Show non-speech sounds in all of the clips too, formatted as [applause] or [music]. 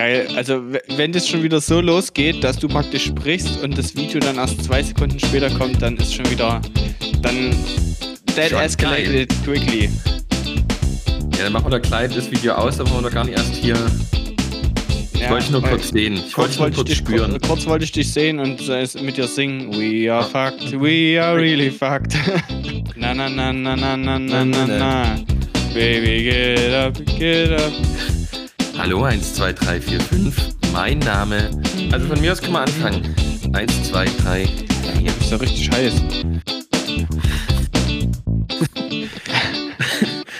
geil. Also, wenn das schon wieder so losgeht, dass du praktisch sprichst und das Video dann erst zwei Sekunden später kommt, dann ist schon wieder. Dann. That Schon escalated quickly. Ja, dann machen wir da gleich das Video aus, dann wollen wir gar nicht erst hier. Ich Ja, wollte nur kurz sehen. Ich wollte nur kurz dich, spüren. Kurz, kurz wollte ich dich sehen und mit dir singen. We are fucked, we are really fucked. [laughs] na na na na na na na na na. Baby, get up, get up. Hallo, 1, 2, 3, 4, 5. Mein Name. Also von mir aus können wir anfangen. 1, 2, 3. Hier ist ja richtig heiß.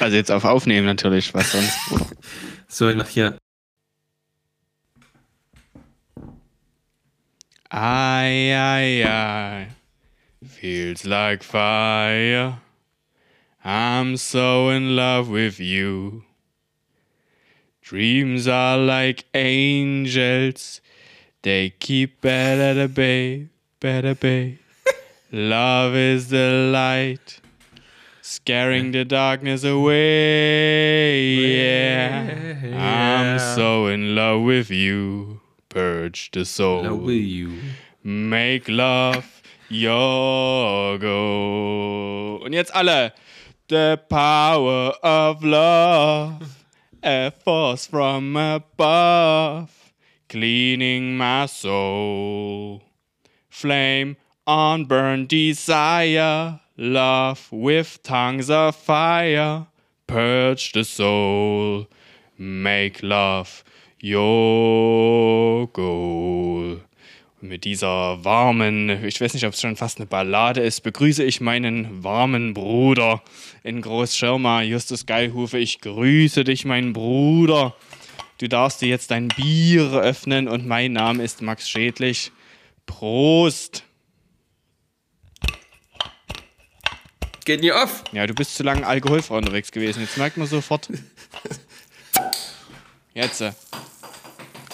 also jetzt auf Aufnehmen natürlich, was sonst. So, nach hier. Ai, ai, ai. Feels like fire. I'm so in love with you. Dreams are like angels. They keep better bay, better bay. [laughs] Love is the light. Scaring the darkness away. Yeah. I'm so in love with you. Purge the soul. Love with you. Make love your goal. Und jetzt alle. The power of love. A force from above. Cleaning my soul. Flame on burn desire. Love with tongues of fire. Purge the soul. Make love your goal. Und mit dieser warmen, ich weiß nicht, ob es schon fast eine Ballade ist, begrüße ich meinen warmen Bruder in Großschirma, Justus Geilhufe. Ich grüße dich, mein Bruder. Du darfst dir jetzt dein Bier öffnen und mein Name ist Max Schädlich. Prost! Geht nie auf. Ja, du bist zu lange alkoholfrei unterwegs gewesen. Jetzt merkt man sofort. [laughs] Jetzt.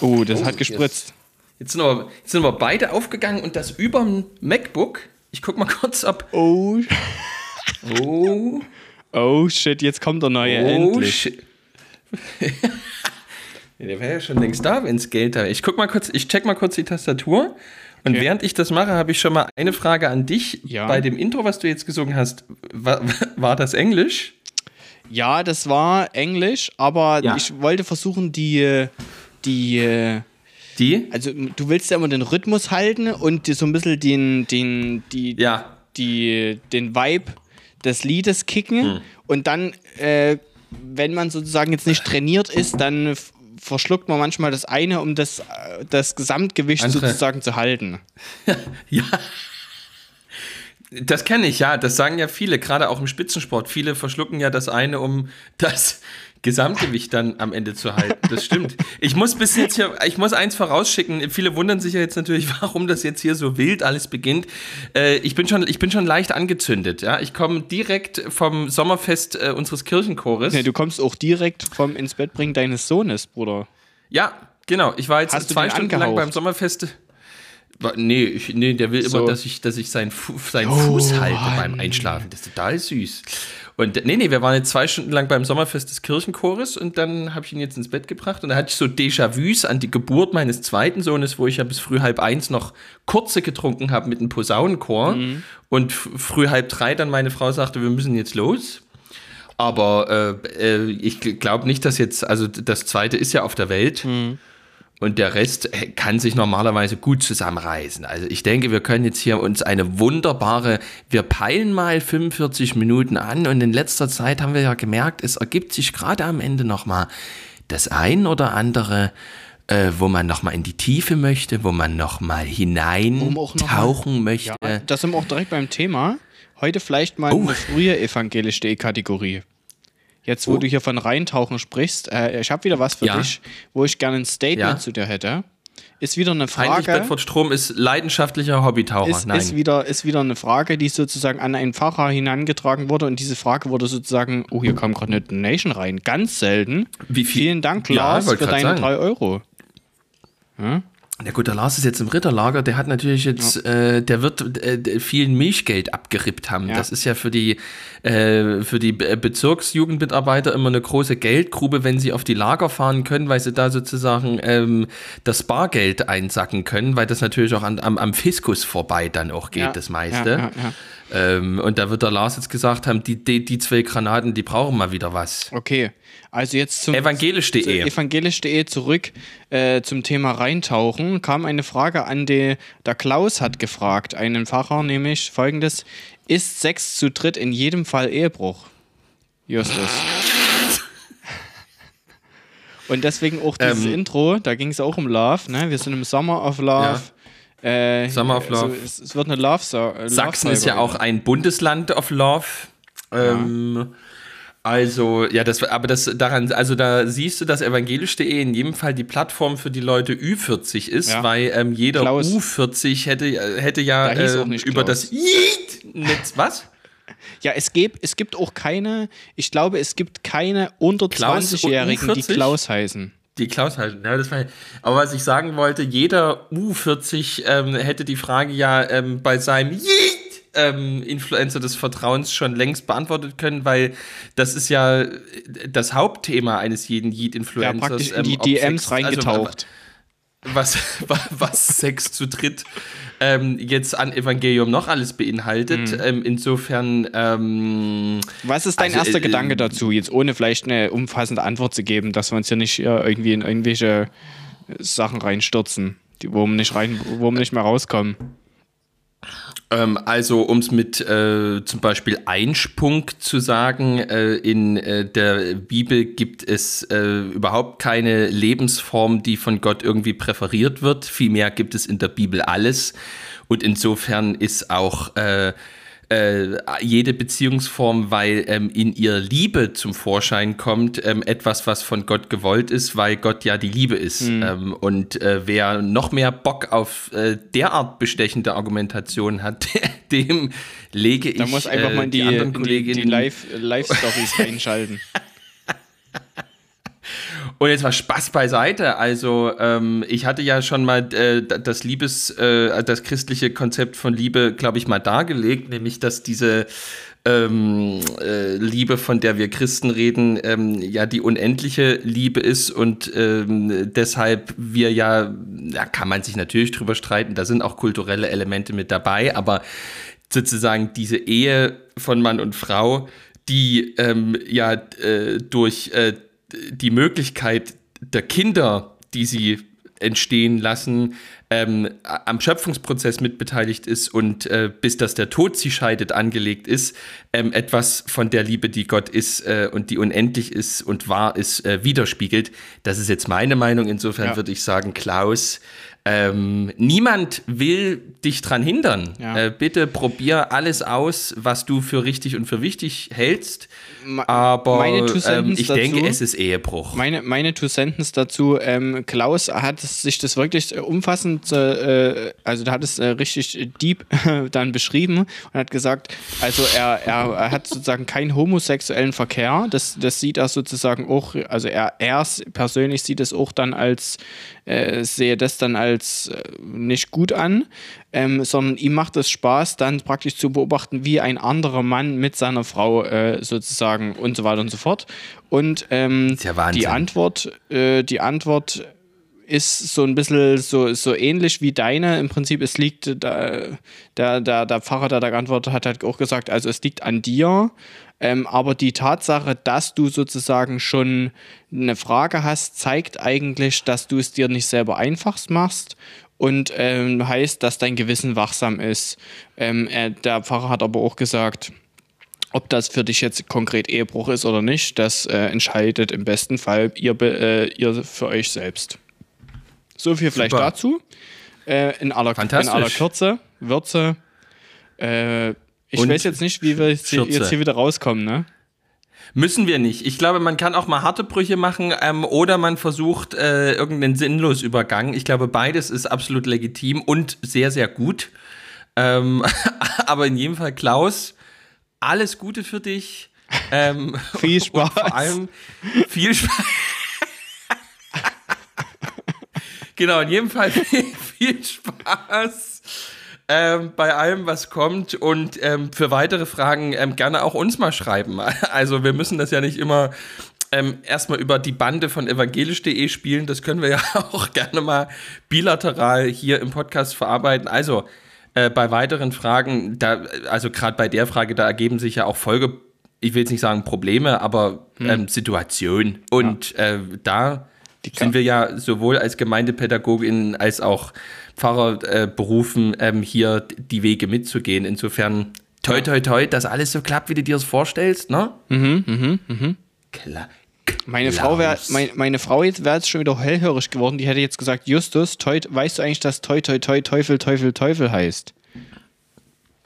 Oh, das Oh, hat gespritzt. Jetzt sind, wir, jetzt sind wir beide aufgegangen und das über dem MacBook. Ich guck mal [laughs] kurz, ob. Oh, Oh, oh shit, jetzt kommt der neue oh endlich. shit. [laughs] der wäre ja schon längst da, wenn's Geld da wäre. Ich guck mal kurz, ich check mal kurz die Tastatur. Und Okay. während ich das mache, habe ich schon mal eine Frage an dich. Ja. Bei dem Intro, was du jetzt gesungen hast, war, [laughs] war das Englisch? Ja, das war Englisch, aber Ja. ich wollte versuchen, die, die, Die? also du willst ja immer den Rhythmus halten und die, so ein bisschen den, den, die, Ja. die, den Vibe des Liedes kicken Hm. und dann, äh, wenn man sozusagen jetzt nicht trainiert ist, dann verschluckt man manchmal das eine, um das, äh, das Gesamtgewicht Andere. sozusagen zu halten. [laughs] Ja. Das kenne ich, ja. Das sagen ja viele, gerade auch im Spitzensport. Viele verschlucken ja das eine, um das Gesamtgewicht dann am Ende zu halten. Das stimmt. Ich muss bis jetzt hier, ich muss eins vorausschicken. Viele wundern sich ja jetzt natürlich, [laughs] warum das jetzt hier so wild alles beginnt. Äh, ich bin schon, ich bin schon leicht angezündet. Ja, ich komme direkt vom Sommerfest äh, unseres Kirchenchores. Nee, du kommst auch direkt vom ins Bett bringen deines Sohnes, Bruder. Ja, genau. Ich war jetzt Hast zwei den Stunden lang angehaucht? beim Sommerfest. Nee, ich, nee, der will So. immer, dass ich, dass ich seinen, Fu seinen Oh, Fuß halte Mann. beim Einschlafen. Das ist total süß. Und nee, nee, wir waren jetzt zwei Stunden lang beim Sommerfest des Kirchenchores und dann habe ich ihn jetzt ins Bett gebracht und da hatte ich so Déjà-vus an die Geburt meines zweiten Sohnes, wo ich ja bis früh halb eins noch kurze getrunken habe mit einem Posaunenchor Mhm. und früh halb drei dann meine Frau sagte, wir müssen jetzt los. Aber äh, äh, ich glaube nicht, dass jetzt, also das zweite ist ja auf der Welt. Und der Rest äh, kann sich normalerweise gut zusammenreißen. Also ich denke, wir können jetzt hier uns eine wunderbare, wir peilen mal 45 Minuten an und in letzter Zeit haben wir ja gemerkt, es ergibt sich gerade am Ende nochmal das ein oder andere, äh, wo man nochmal in die Tiefe möchte, wo man nochmal hinein auch noch möchte. Ja, da sind wir auch direkt beim Thema. Heute vielleicht mal Oh. eine frühe evangelische Kategorie. Jetzt, wo Oh. du hier von Reintauchen sprichst, äh, ich habe wieder was für Ja. dich, wo ich gerne ein Statement Ja. zu dir hätte. Ist wieder eine Heinrich Frage. Bedford Strom ist leidenschaftlicher Hobbytaucher. Ist, Nein. ist, wieder, ist wieder eine Frage, die sozusagen an einen Pfarrer hinangetragen wurde und diese Frage wurde sozusagen, oh, hier kam gerade eine Donation rein, ganz selten. Wie viel- Vielen Dank, Ja, Lars, wollte für deine sagen. drei Euro. Na gut, der Lars ist jetzt im Ritterlager, der hat natürlich jetzt, ja. äh, der wird äh, viel Milchgeld abgerippt haben. Ja. Das ist ja für die, äh, für die Bezirksjugendmitarbeiter immer eine große Geldgrube, wenn sie auf die Lager fahren können, weil sie da sozusagen ähm, das Bargeld einsacken können, weil das natürlich auch an, am, am Fiskus vorbei dann auch geht, ja. das meiste. Ähm, und da wird der Lars jetzt gesagt haben, die, die, die zwei Granaten, die brauchen mal wieder was. Okay, also jetzt zum evangelisch.de evangelisch.de zurück äh, zum Thema reintauchen, kam eine Frage an die, der Klaus hat gefragt, einen Pfarrer, nämlich folgendes, ist Sex zu dritt in jedem Fall Ehebruch? Justus. [laughs] Und deswegen auch dieses ähm, Intro, da ging es auch um Love, ne? Wir sind im Summer of Love. Ja. Äh, Summer of Love. Also es, es, wird eine Love Song. Äh, Sachsen ist ja auch ein Bundesland of Love. Ähm, ja. Also, ja, das, aber das daran, also da siehst du, dass evangelisch.de in jedem Fall die Plattform für die Leute Ü40 ist, ja. weil ähm, jeder Klaus. U40 hätte, hätte ja da äh, über das Netz, was? Ja, es gibt, es gibt auch keine, ich glaube, es gibt keine unter 20-Jährigen, die Klaus heißen. Die Klaus heißen, ja, das war, aber was ich sagen wollte, jeder U40 ähm, hätte die Frage ja ähm, bei seinem Yeet ähm, Influencer des Vertrauens schon längst beantwortet können, weil das ist ja das Hauptthema eines jeden Yeet-Influencers. Ja, praktisch in die ähm, DMs Sex, reingetaucht. Also, was, [laughs] was Sex zu dritt ähm, jetzt an Evangelium noch alles beinhaltet. Mhm. Ähm, insofern. Ähm, was ist dein also, erster äh, Gedanke dazu, jetzt ohne vielleicht eine umfassende Antwort zu geben, dass wir uns hier nicht äh, irgendwie in irgendwelche Sachen reinstürzen, die, wo wir nicht rein, wo wir nicht mehr rauskommen? Ähm, also, um es mit äh, zum Beispiel Einspunk zu sagen, äh, in äh, der Bibel gibt es äh, überhaupt keine Lebensform, die von Gott irgendwie präferiert wird. Vielmehr gibt es in der Bibel alles. Und insofern ist auch äh, äh, jede Beziehungsform, weil ähm, in ihr Liebe zum Vorschein kommt, ähm, etwas, was von Gott gewollt ist, weil Gott ja die Liebe ist. Mhm. Und äh, wer noch mehr Bock auf äh, derart bestechende Argumentation hat, [laughs] dem lege ich. Da muss einfach mal in die, die, die, die Live-Stories [laughs] Live reinschalten. Und jetzt war Spaß beiseite. Also ähm, ich hatte ja schon mal äh, das Liebes, äh, das christliche Konzept von Liebe, glaube ich, mal dargelegt, nämlich dass diese ähm, äh, Liebe, von der wir Christen reden, ähm, ja die unendliche Liebe ist und ähm, deshalb wir ja, da kann man sich natürlich drüber streiten, da sind auch kulturelle Elemente mit dabei, aber sozusagen diese Ehe von Mann und Frau, die ähm, ja äh, durch äh, die Möglichkeit der Kinder, die sie entstehen lassen, ähm, am Schöpfungsprozess mitbeteiligt ist und äh, bis dass der Tod sie scheidet angelegt ist, ähm, etwas von der Liebe, die Gott ist äh, und die unendlich ist und wahr ist, äh, widerspiegelt. Das ist jetzt meine Meinung. Insofern ja. würde ich sagen, Klaus, ähm, niemand will dich dran hindern. Ja. Äh, bitte probier alles aus, was du für richtig und für wichtig hältst. Aber ähm, ich dazu, denke, es ist Ehebruch. Meine, meine Two Sentence dazu: ähm, Klaus hat sich das wirklich umfassend, äh, also da hat es äh, richtig deep [laughs] dann beschrieben und hat gesagt, also er, er, hat sozusagen keinen homosexuellen Verkehr. Das, das sieht er sozusagen auch, also er, er persönlich sieht es auch dann als äh, sehe das dann als äh, nicht gut an, ähm, sondern ihm macht es Spaß, dann praktisch zu beobachten, wie ein anderer Mann mit seiner Frau äh, sozusagen und so weiter und so fort. Und ähm, ja die Antwort, äh, die Antwort ist so ein bisschen so, so ähnlich wie deine. Im Prinzip, es liegt, da, der, der, der Pfarrer, der da geantwortet hat, hat auch gesagt, also es liegt an dir. Ähm, aber die Tatsache, dass du sozusagen schon eine Frage hast, zeigt eigentlich, dass du es dir nicht selber einfach machst und ähm, heißt, dass dein Gewissen wachsam ist. Ähm, er, der Pfarrer hat aber auch gesagt, ob das für dich jetzt konkret Ehebruch ist oder nicht, das äh, entscheidet im besten Fall ihr, äh, ihr für euch selbst. So viel vielleicht Super. dazu. Äh, in, aller, in aller Kürze, Würze. Äh, ich Und weiß jetzt nicht, wie wir jetzt hier, jetzt hier wieder rauskommen, ne? Müssen wir nicht. Ich glaube, man kann auch mal harte Brüche machen ähm, oder man versucht äh, irgendeinen Sinnlosübergang. Ich glaube, beides ist absolut legitim und sehr, sehr gut. Ähm, [laughs] aber in jedem Fall, Klaus, alles Gute für dich. Ähm, [laughs] viel Spaß. vor allem viel Spaß. [laughs] Genau, in jedem Fall viel Spaß ähm, bei allem, was kommt und ähm, für weitere Fragen ähm, gerne auch uns mal schreiben. [laughs] Also wir müssen das ja nicht immer ähm, erstmal über die Bande von evangelisch.de spielen. Das können wir ja [laughs] auch gerne mal bilateral hier im Podcast verarbeiten. Also äh, bei weiteren Fragen, da, also gerade bei der Frage, da ergeben sich ja auch Folge, ich will jetzt nicht sagen Probleme, aber hm. ähm, Situationen. Und ja. äh, da sind wir ja sowohl als Gemeindepädagogin als auch Pfarrer äh, berufen, ähm, hier die Wege mitzugehen. Insofern toi toi toi, dass alles so klappt, wie du dir das vorstellst, ne? Mhm, mhm, mhm. Klar. Meine Frau, wär, mein, meine Frau jetzt wäre jetzt schon wieder hellhörig geworden. Die hätte jetzt gesagt, Justus, toi, weißt du eigentlich, dass toi, toi, toi, Teufel, Teufel, Teufel heißt?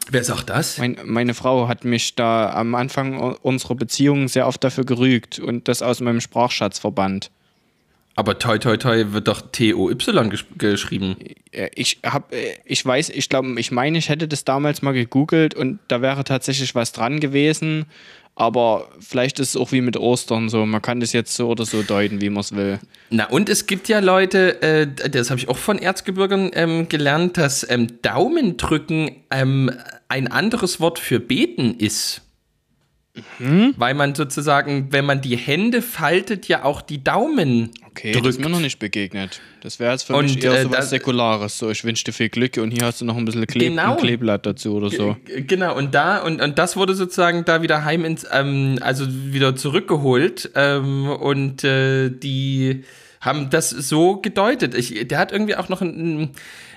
Wer sagt das? Mein, meine Frau hat mich da am Anfang unserer Beziehung sehr oft dafür gerügt und das aus meinem Sprachschatz verbannt. Aber toi toi toi wird doch T-O-Y gesch geschrieben. Ich hab, ich weiß, ich glaube, ich meine, ich hätte das damals mal gegoogelt und da wäre tatsächlich was dran gewesen. Aber vielleicht ist es auch wie mit Ostern so. Man kann das jetzt so oder so deuten, wie man es will. Na, und es gibt ja Leute, äh, das habe ich auch von Erzgebirgern ähm, gelernt, dass ähm, Daumendrücken ähm, ein anderes Wort für beten ist. Mhm. Weil man sozusagen, wenn man die Hände faltet, ja auch die Daumen Okay, drückt. das ist mir noch nicht begegnet. Das wäre jetzt für und, mich eher äh, so was Säkulares. So, ich wünsche dir viel Glück und hier hast du noch ein bisschen Kleb genau. ein Kleeblatt dazu oder so. G genau, und da, und, und das wurde sozusagen da wieder heim ins, ähm, also wieder zurückgeholt. Ähm, und äh, die haben das so gedeutet. Ich, der hat irgendwie auch noch ein, ein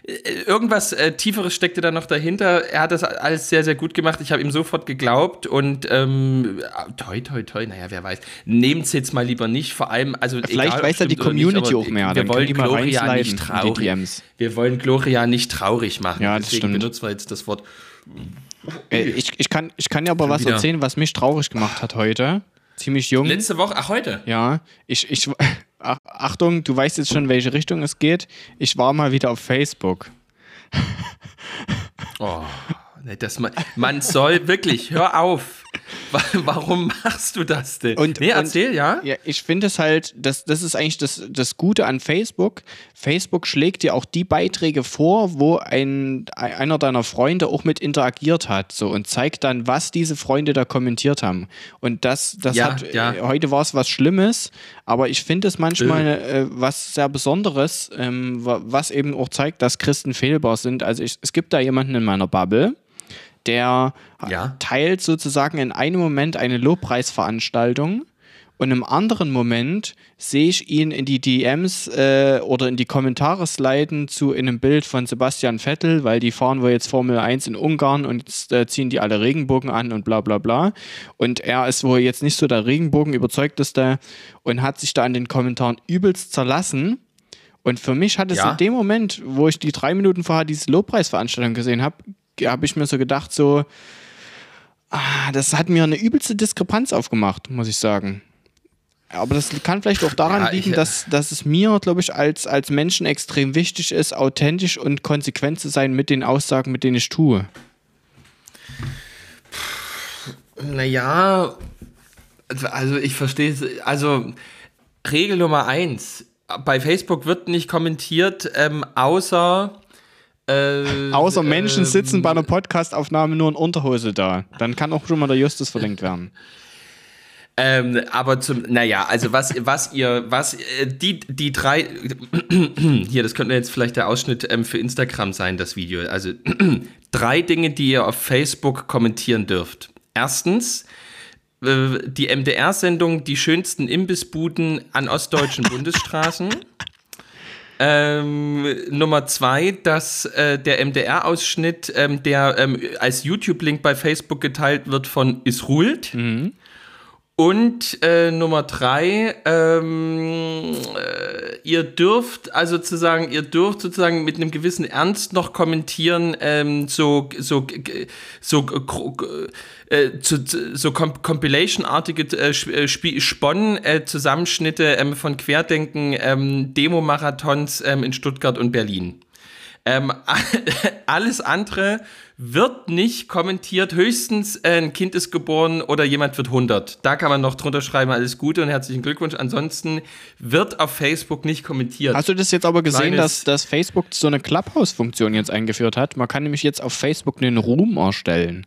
irgendwas äh, Tieferes steckte da noch dahinter. Er hat das alles sehr, sehr gut gemacht. Ich habe ihm sofort geglaubt und ähm, toi, toi, toi, naja, wer weiß. Nehmt es jetzt mal lieber nicht. Vor allem, also Vielleicht egal, weiß ja die Community nicht, auch mehr. Wir wollen Gloria nicht traurig. Wir wollen Gloria nicht traurig machen. Ja, das Deswegen stimmt. benutzen wir jetzt das Wort. Äh, ich, ich, kann, ich kann dir aber was wieder. erzählen, was mich traurig gemacht hat heute. Ziemlich jung. Letzte Woche, ach heute? Ja, ich, ich, Achtung, du weißt jetzt schon, welche Richtung es geht. Ich war mal wieder auf Facebook. Oh, das man, man soll wirklich, hör auf. Warum machst du das denn? Und, nee, erzähl, und, ja? ja. Ich finde es halt, das, das ist eigentlich das, das Gute an Facebook. Facebook schlägt dir auch die Beiträge vor, wo ein, einer deiner Freunde auch mit interagiert hat so, und zeigt dann, was diese Freunde da kommentiert haben. Und das, das ja, hat, ja. Äh, heute war es was Schlimmes, aber ich finde es manchmal äh. äh, was sehr Besonderes, ähm, was eben auch zeigt, dass Christen fehlbar sind. Also ich, es gibt da jemanden in meiner Bubble, der ja. teilt sozusagen in einem Moment eine Lobpreisveranstaltung und im anderen Moment sehe ich ihn in die DMs äh, oder in die Kommentare sliden zu einem Bild von Sebastian Vettel, weil die fahren wohl jetzt Formel 1 in Ungarn und jetzt äh, ziehen die alle Regenbogen an und bla bla bla. Und er ist wohl jetzt nicht so der Regenbogen überzeugteste und hat sich da in den Kommentaren übelst zerlassen. Und für mich hat es ja. in dem Moment, wo ich die drei Minuten vorher diese Lobpreisveranstaltung gesehen habe, habe ich mir so gedacht, so, ah, das hat mir eine übelste Diskrepanz aufgemacht, muss ich sagen. Aber das kann vielleicht auch daran ja, liegen, dass, dass es mir, glaube ich, als, als Menschen extrem wichtig ist, authentisch und konsequent zu sein mit den Aussagen, mit denen ich tue. Naja, also ich verstehe es. Also Regel Nummer eins: Bei Facebook wird nicht kommentiert, ähm, außer äh, Außer Menschen äh, sitzen bei einer Podcastaufnahme nur in Unterhose da. Dann kann auch schon mal der Justus verlinkt werden. Ähm, aber zum, naja, also was, was ihr, was, äh, die, die drei, [clears throat] hier, das könnte jetzt vielleicht der Ausschnitt ähm, für Instagram sein, das Video. Also [clears throat] drei Dinge, die ihr auf Facebook kommentieren dürft. Erstens, äh, die MDR-Sendung Die schönsten Imbissbuden an ostdeutschen [laughs] Bundesstraßen. Ähm, Nummer zwei, dass äh, der MDR-Ausschnitt, ähm, der ähm, als YouTube-Link bei Facebook geteilt wird von Isrult. Mhm. Und äh, Nummer drei, ähm, äh, ihr dürft also sozusagen, ihr dürft sozusagen mit einem gewissen Ernst noch kommentieren, ähm, so, so, so, äh, so Compilation-artige äh, äh Spon-Zusammenschnitte ähm, von Querdenken, ähm, Demo-Marathons ähm, in Stuttgart und Berlin. Ähm, [laughs] alles andere wird nicht kommentiert. Höchstens äh, ein Kind ist geboren oder jemand wird 100. Da kann man noch drunter schreiben, alles Gute und herzlichen Glückwunsch. Ansonsten wird auf Facebook nicht kommentiert. Hast du das jetzt aber gesehen, Kleines- dass, dass Facebook so eine Clubhouse-Funktion jetzt eingeführt hat? Man kann nämlich jetzt auf Facebook einen Room erstellen.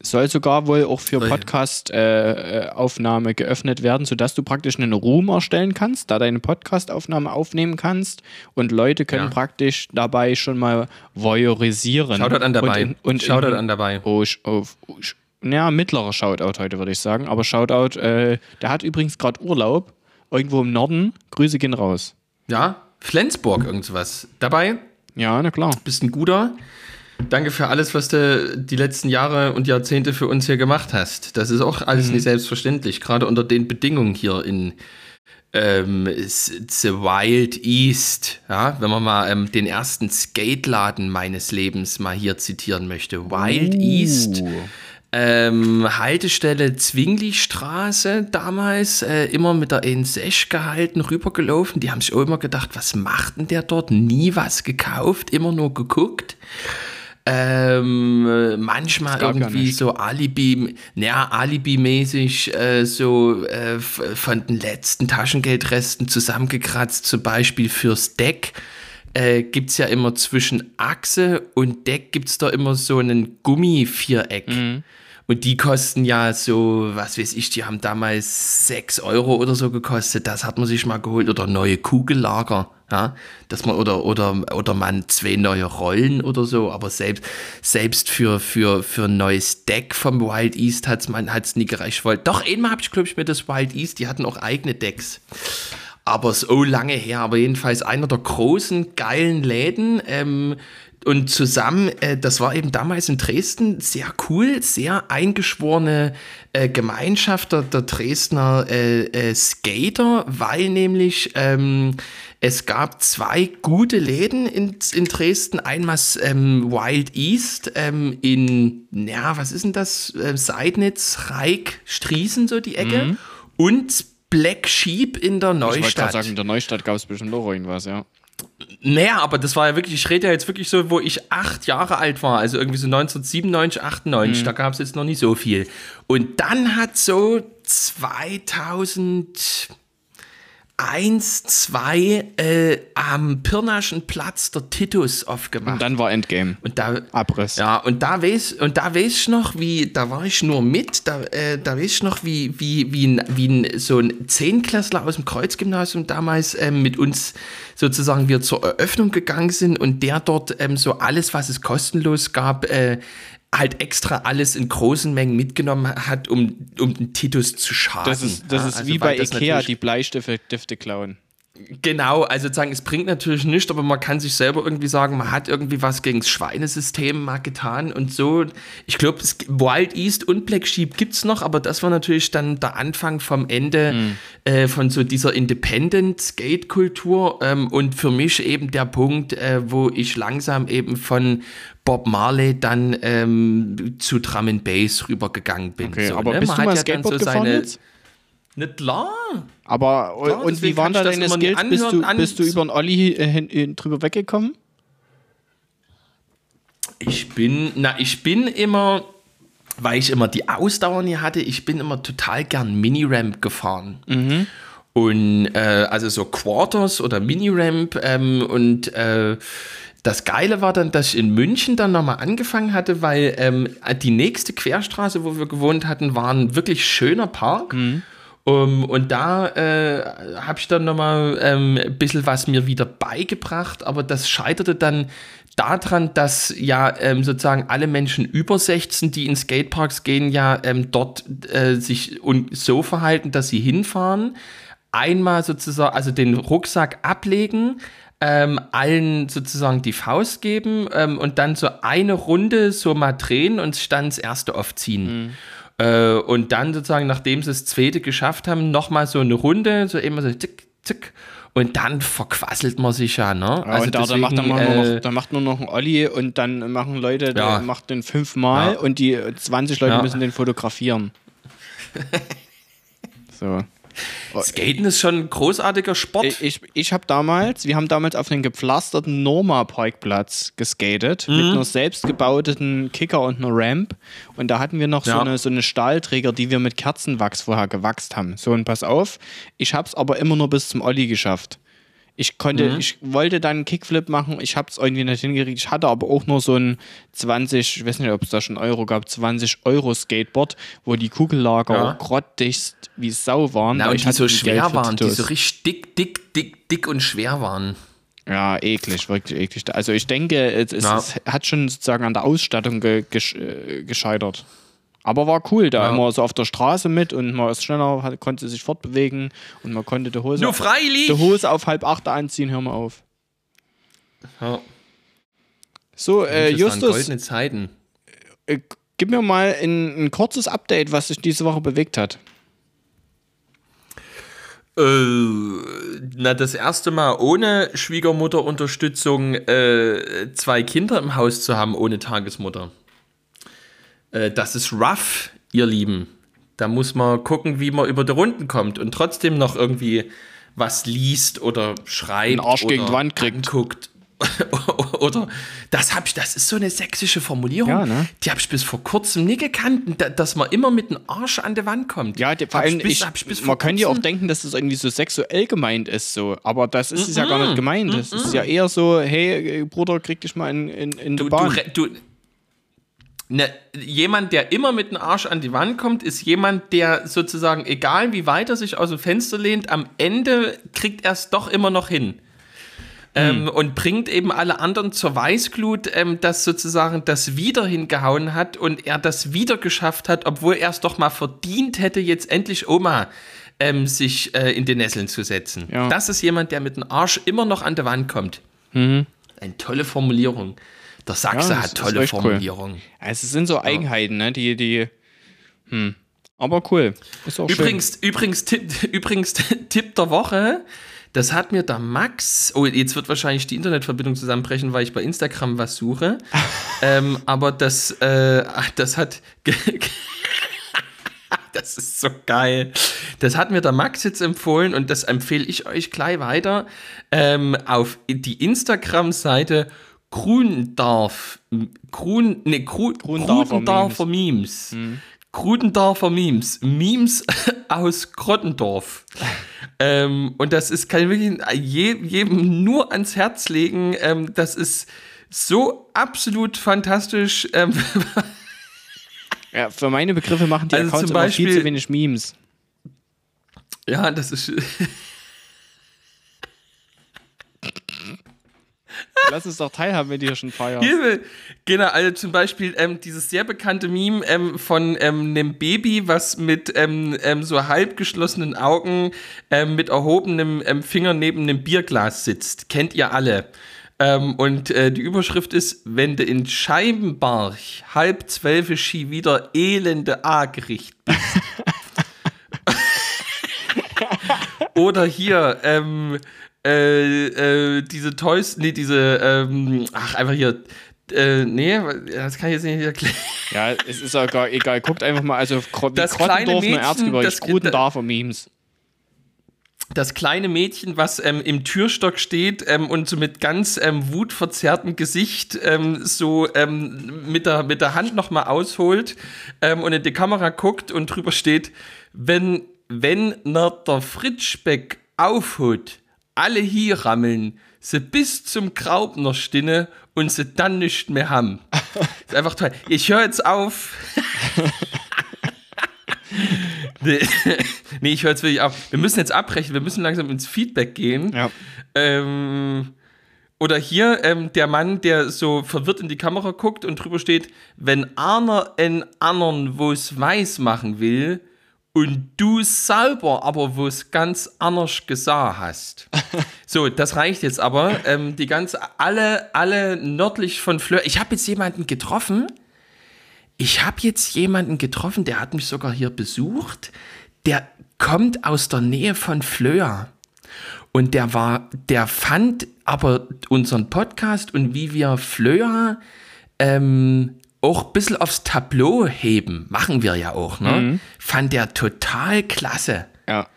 Soll sogar wohl auch für Podcast-Aufnahme geöffnet werden, sodass du praktisch einen Room erstellen kannst, da deine Podcast-Aufnahme aufnehmen kannst und Leute können Ja. praktisch dabei schon mal voyeurisieren. Shoutout an dabei. Und, in, und Shoutout in, an dabei. Oh, oh, oh, ja, mittlerer Shoutout heute, würde ich sagen. Aber Shoutout, äh, der hat übrigens gerade Urlaub, irgendwo im Norden. Grüße gehen raus. Ja, Flensburg, irgendwas. Dabei Ja, na klar. bist ein guter. Danke für alles, was du die letzten Jahre und Jahrzehnte für uns hier gemacht hast. Das ist auch alles nicht selbstverständlich, gerade unter den Bedingungen hier in ähm, The Wild East. Ja, wenn man mal ähm, den ersten Skateladen meines Lebens mal hier zitieren möchte. Wild East. Ähm, Haltestelle Zwinglistraße damals, äh, immer mit der N6 gehalten, rübergelaufen. Die haben sich auch immer gedacht, was macht denn der dort? Nie was gekauft, immer nur geguckt. Ähm, äh, manchmal ja irgendwie so Alibi, naja, Alibi-mäßig äh, so äh, von den letzten Taschengeldresten zusammengekratzt, zum Beispiel fürs Deck. Äh, gibt es ja immer zwischen Achse und Deck gibt es da immer so einen Gummiviereck. Und die kosten ja so, was weiß ich, die haben damals 6 Euro oder so gekostet. Das hat man sich mal geholt. Oder neue Kugellager. Ja, dass man, oder, oder, oder man zwei neue Rollen oder so. Aber selbst, selbst für, für, für ein neues Deck vom Wild East man hat's nie gereicht. Weil, doch, einmal habe ich, glaube ich, mir das Wild East, die hatten auch eigene Decks aber so lange her, aber jedenfalls einer der großen, geilen Läden. Ähm, und zusammen, äh, das war eben damals in Dresden sehr cool, sehr eingeschworene äh, Gemeinschaft der, der Dresdner äh, äh, Skater, weil nämlich ähm, es gab zwei gute Läden in, in Dresden. Einmal ähm, Wild East ähm, in, ja, was ist denn das? Äh, Seidnitz, Reik, Striesen, so die Ecke. Und Black Sheep in der Ich wollte Neustadt. gerade sagen, in der Neustadt gab es bestimmt auch irgendwas, ja. Naja, aber das war ja wirklich, ich rede ja jetzt wirklich so, wo ich acht Jahre alt war, also irgendwie so 1997, 98, da gab es jetzt noch nicht so viel. Und dann hat so 2001, 2 äh, am Pirnaschen Platz der Titus aufgemacht. Und dann war Endgame. Und da, Abriss. ja, und da weiß, und da weiß ich noch, wie, da war ich nur mit, da, äh, da weiß ich noch, wie, wie, wie, ein, wie ein, so ein Zehnklässler aus dem Kreuzgymnasium damals ähm, mit uns sozusagen wir zur Eröffnung gegangen sind und der dort ähm, so alles, was es kostenlos gab, äh, halt extra alles in großen Mengen mitgenommen hat, um, um den Titus zu schaden. Das ist, das Ja, ist also wie bei das Ikea, die Bleistifte Stifte klauen. Genau, also sozusagen, es bringt natürlich nichts, aber man kann sich selber irgendwie sagen, man hat irgendwie was gegen das Schweinesystem mal getan und so. Ich glaube, Wild East und Black Sheep gibt es noch, aber das war natürlich dann der Anfang vom Ende äh, von so dieser Independent-Skate-Kultur ähm, und für mich eben der Punkt, äh, wo ich langsam eben von Bob Marley dann ähm, zu Drum and Bass rübergegangen bin. Okay, so, aber ne? bist Man du hat mal ja dann Skateboard gefahren jetzt? Nicht klar. Aber Klar, und wie waren da deine Skills? Bist du, anhören, an- bist du über den Olli äh, drüber weggekommen? Ich bin, na, ich bin immer, weil ich immer die Ausdauer nie hatte, ich bin immer total gern Mini-Ramp gefahren. Und äh, also so Quarters oder Mini-Ramp ähm, und äh, das Geile war dann, dass ich in München dann nochmal angefangen hatte, weil ähm, die nächste Querstraße, wo wir gewohnt hatten, war ein wirklich schöner Park. Um, und da äh, habe ich dann nochmal ähm, ein bisschen was mir wieder beigebracht, aber das scheiterte dann daran, dass ja ähm, sozusagen alle Menschen über 16, die in Skateparks gehen, ja ähm, dort äh, sich und so verhalten, dass sie hinfahren, einmal sozusagen, also den Rucksack ablegen, ähm, allen sozusagen die Faust geben ähm, und dann so eine Runde so mal drehen und dann das erste aufziehen. Äh, und dann sozusagen, nachdem sie das zweite geschafft haben, nochmal so eine Runde, so immer so zick, zick. Und dann verquasselt man sich ja, ne? Ja, und da, da, macht, dann deswegen, äh, noch, da macht nur noch ein Olli und dann machen Leute, der Ja. macht den fünfmal Ja. und die 20 Leute müssen den fotografieren. [laughs] so. Skaten ist schon ein großartiger Sport. Ich, ich, ich habe damals, wir haben damals auf einem gepflasterten Norma-Parkplatz geskatet mit Mhm. einer selbstgebauten Kicker und einer Ramp. Und da hatten wir noch so, Ja. eine, so eine Stahlträger, die wir mit Kerzenwachs vorher gewachst haben. So, und pass auf, ich habe es aber immer nur bis zum Olli geschafft. Ich konnte, Mhm. ich wollte dann einen Kickflip machen, ich habe es irgendwie nicht hingekriegt. Ich hatte aber auch nur so ein 20, ich weiß nicht, ob es da schon Euro gab, 20 Euro Skateboard, wo die Kugellager Ja. auch grottigst wie Sau waren. Na, und ich die so schwer waren, die so richtig dick, dick, dick, dick und schwer waren. Ja, eklig, wirklich eklig. Also ich denke, es, es, es hat schon sozusagen an der Ausstattung ge, gesch, äh, gescheitert. Aber war cool, da Ja. immer so auf der Straße mit und man ist schneller, hat, konnte sich fortbewegen und man konnte die Hose, freilich! die Hose auf halb acht anziehen, hör mal auf. Ja, So, äh, Justus, goldene Zeiten. äh, gib mir mal ein, ein kurzes Update, was sich diese Woche bewegt hat. Äh, na, das erste Mal ohne Schwiegermutterunterstützung äh, zwei Kinder im Haus zu haben ohne Tagesmutter. Äh, das ist rough, ihr Lieben. Da muss man gucken, wie man über die Runden kommt und trotzdem noch irgendwie was liest oder schreibt. Den Arsch oder gegen die Wand kriegt. Guckt. [laughs] oder das hab ich, das ist so eine sächsische Formulierung. Ja, ne? Die habe ich bis vor kurzem nie gekannt, da- dass man immer mit dem Arsch an die Wand kommt. Ja, die, vor ich allem, bis- ich, ich bis vor man könnte ja auch denken, dass das irgendwie so sexuell gemeint ist, so. Aber das ist es ja gar nicht gemeint. Das ist ja eher so, hey, äh, Bruder, krieg dich mal in, in, in die Du, du, Bahn. re- du, ne, jemand, der immer mit dem Arsch an die Wand kommt, ist jemand, der sozusagen, egal wie weit er sich aus dem Fenster lehnt, am Ende kriegt er es doch immer noch hin. Ähm, und bringt eben alle anderen zur Weißglut, ähm, dass sozusagen das wieder hingehauen hat und er das wieder geschafft hat, obwohl er es doch mal verdient hätte, jetzt endlich Oma ähm, sich äh, in die Nesseln zu setzen. Ja. Das ist jemand, der mit dem Arsch immer noch an die Wand kommt. Eine tolle Formulierung. Der Sachse Ja, hat tolle echt cool. Formulierungen. Also es sind so Eigenheiten, ne, die, die, hm. Aber cool. Ist auch Übrigens, übrigens, Tipp, [laughs] übrigens, Tipp der Woche. Das hat mir der Max. Oh, jetzt wird wahrscheinlich die Internetverbindung zusammenbrechen, weil ich bei Instagram was suche. [laughs] ähm, aber das, äh, das hat. [laughs] das ist so geil. Das hat mir der Max jetzt empfohlen und das empfehle ich euch gleich weiter. Ähm, auf die Instagram-Seite Grundarf. Grun, ne, Gru, Grudendorfer Memes. Grudendorfer Memes. Memes [laughs] aus Grottendorf. [laughs] ähm, und das ist, kann ich wirklich je, jedem nur ans Herz legen. Ähm, das ist so absolut fantastisch. Ähm. [laughs] Ja, für meine Begriffe machen die Also Accounts zum immer viel Beispiel- zu wenig Memes. ja, das ist. Lass uns doch teilhaben, wenn die hier schon feiern. Genau, also zum Beispiel ähm, dieses sehr bekannte Meme ähm, von ähm, einem Baby, was mit ähm, ähm, so halb geschlossenen Augen ähm, mit erhobenem Finger neben einem Bierglas sitzt. Kennt ihr alle. Und äh, die Überschrift ist, wenn du in Scheibenbarch halb zwölfe Ski wieder elende A-Gericht bist. [laughs] Oder hier, ähm, äh, äh, diese Toys, nee, diese, ähm, ach, einfach hier, äh, nee, das kann ich jetzt nicht erklären. Ja, es ist auch gar, egal. Guckt einfach mal, also Das kleine Mädchen, Erzgebirge, das- Grudendorfer Memes. Das kleine Mädchen, was ähm, im Türstock steht ähm, und so mit ganz ähm, wutverzerrtem Gesicht ähm, so ähm, mit, der, mit der Hand nochmal ausholt ähm, und in die Kamera guckt und drüber steht, wenn, wenn ner der Fritschbeck aufhut, alle hier rammeln, sie bis zum Graubner stinne und sie dann nicht mehr haben. [laughs] ist einfach toll. Ich höre jetzt auf. [laughs] nee, [laughs] nee, ich höre jetzt wirklich auf. Wir müssen jetzt abbrechen, wir müssen langsam ins Feedback gehen. Ja. Ähm, oder hier ähm, der Mann, der so verwirrt in die Kamera guckt und drüber steht, wenn einer en anderen wo's weiß machen will und du selber aber wo's ganz anders gesagt hast. [laughs] so, das reicht jetzt aber. Ähm, die ganze, alle, alle nördlich von Fleur. Ich habe jetzt jemanden getroffen. Ich habe jetzt jemanden getroffen, der hat mich sogar hier besucht. Der kommt aus der Nähe von Fleur. Und der war, der fand aber unseren Podcast und wie wir Fleur ähm, auch ein bisschen aufs Tableau heben, machen wir ja auch, ne? Fand der total klasse. Ja.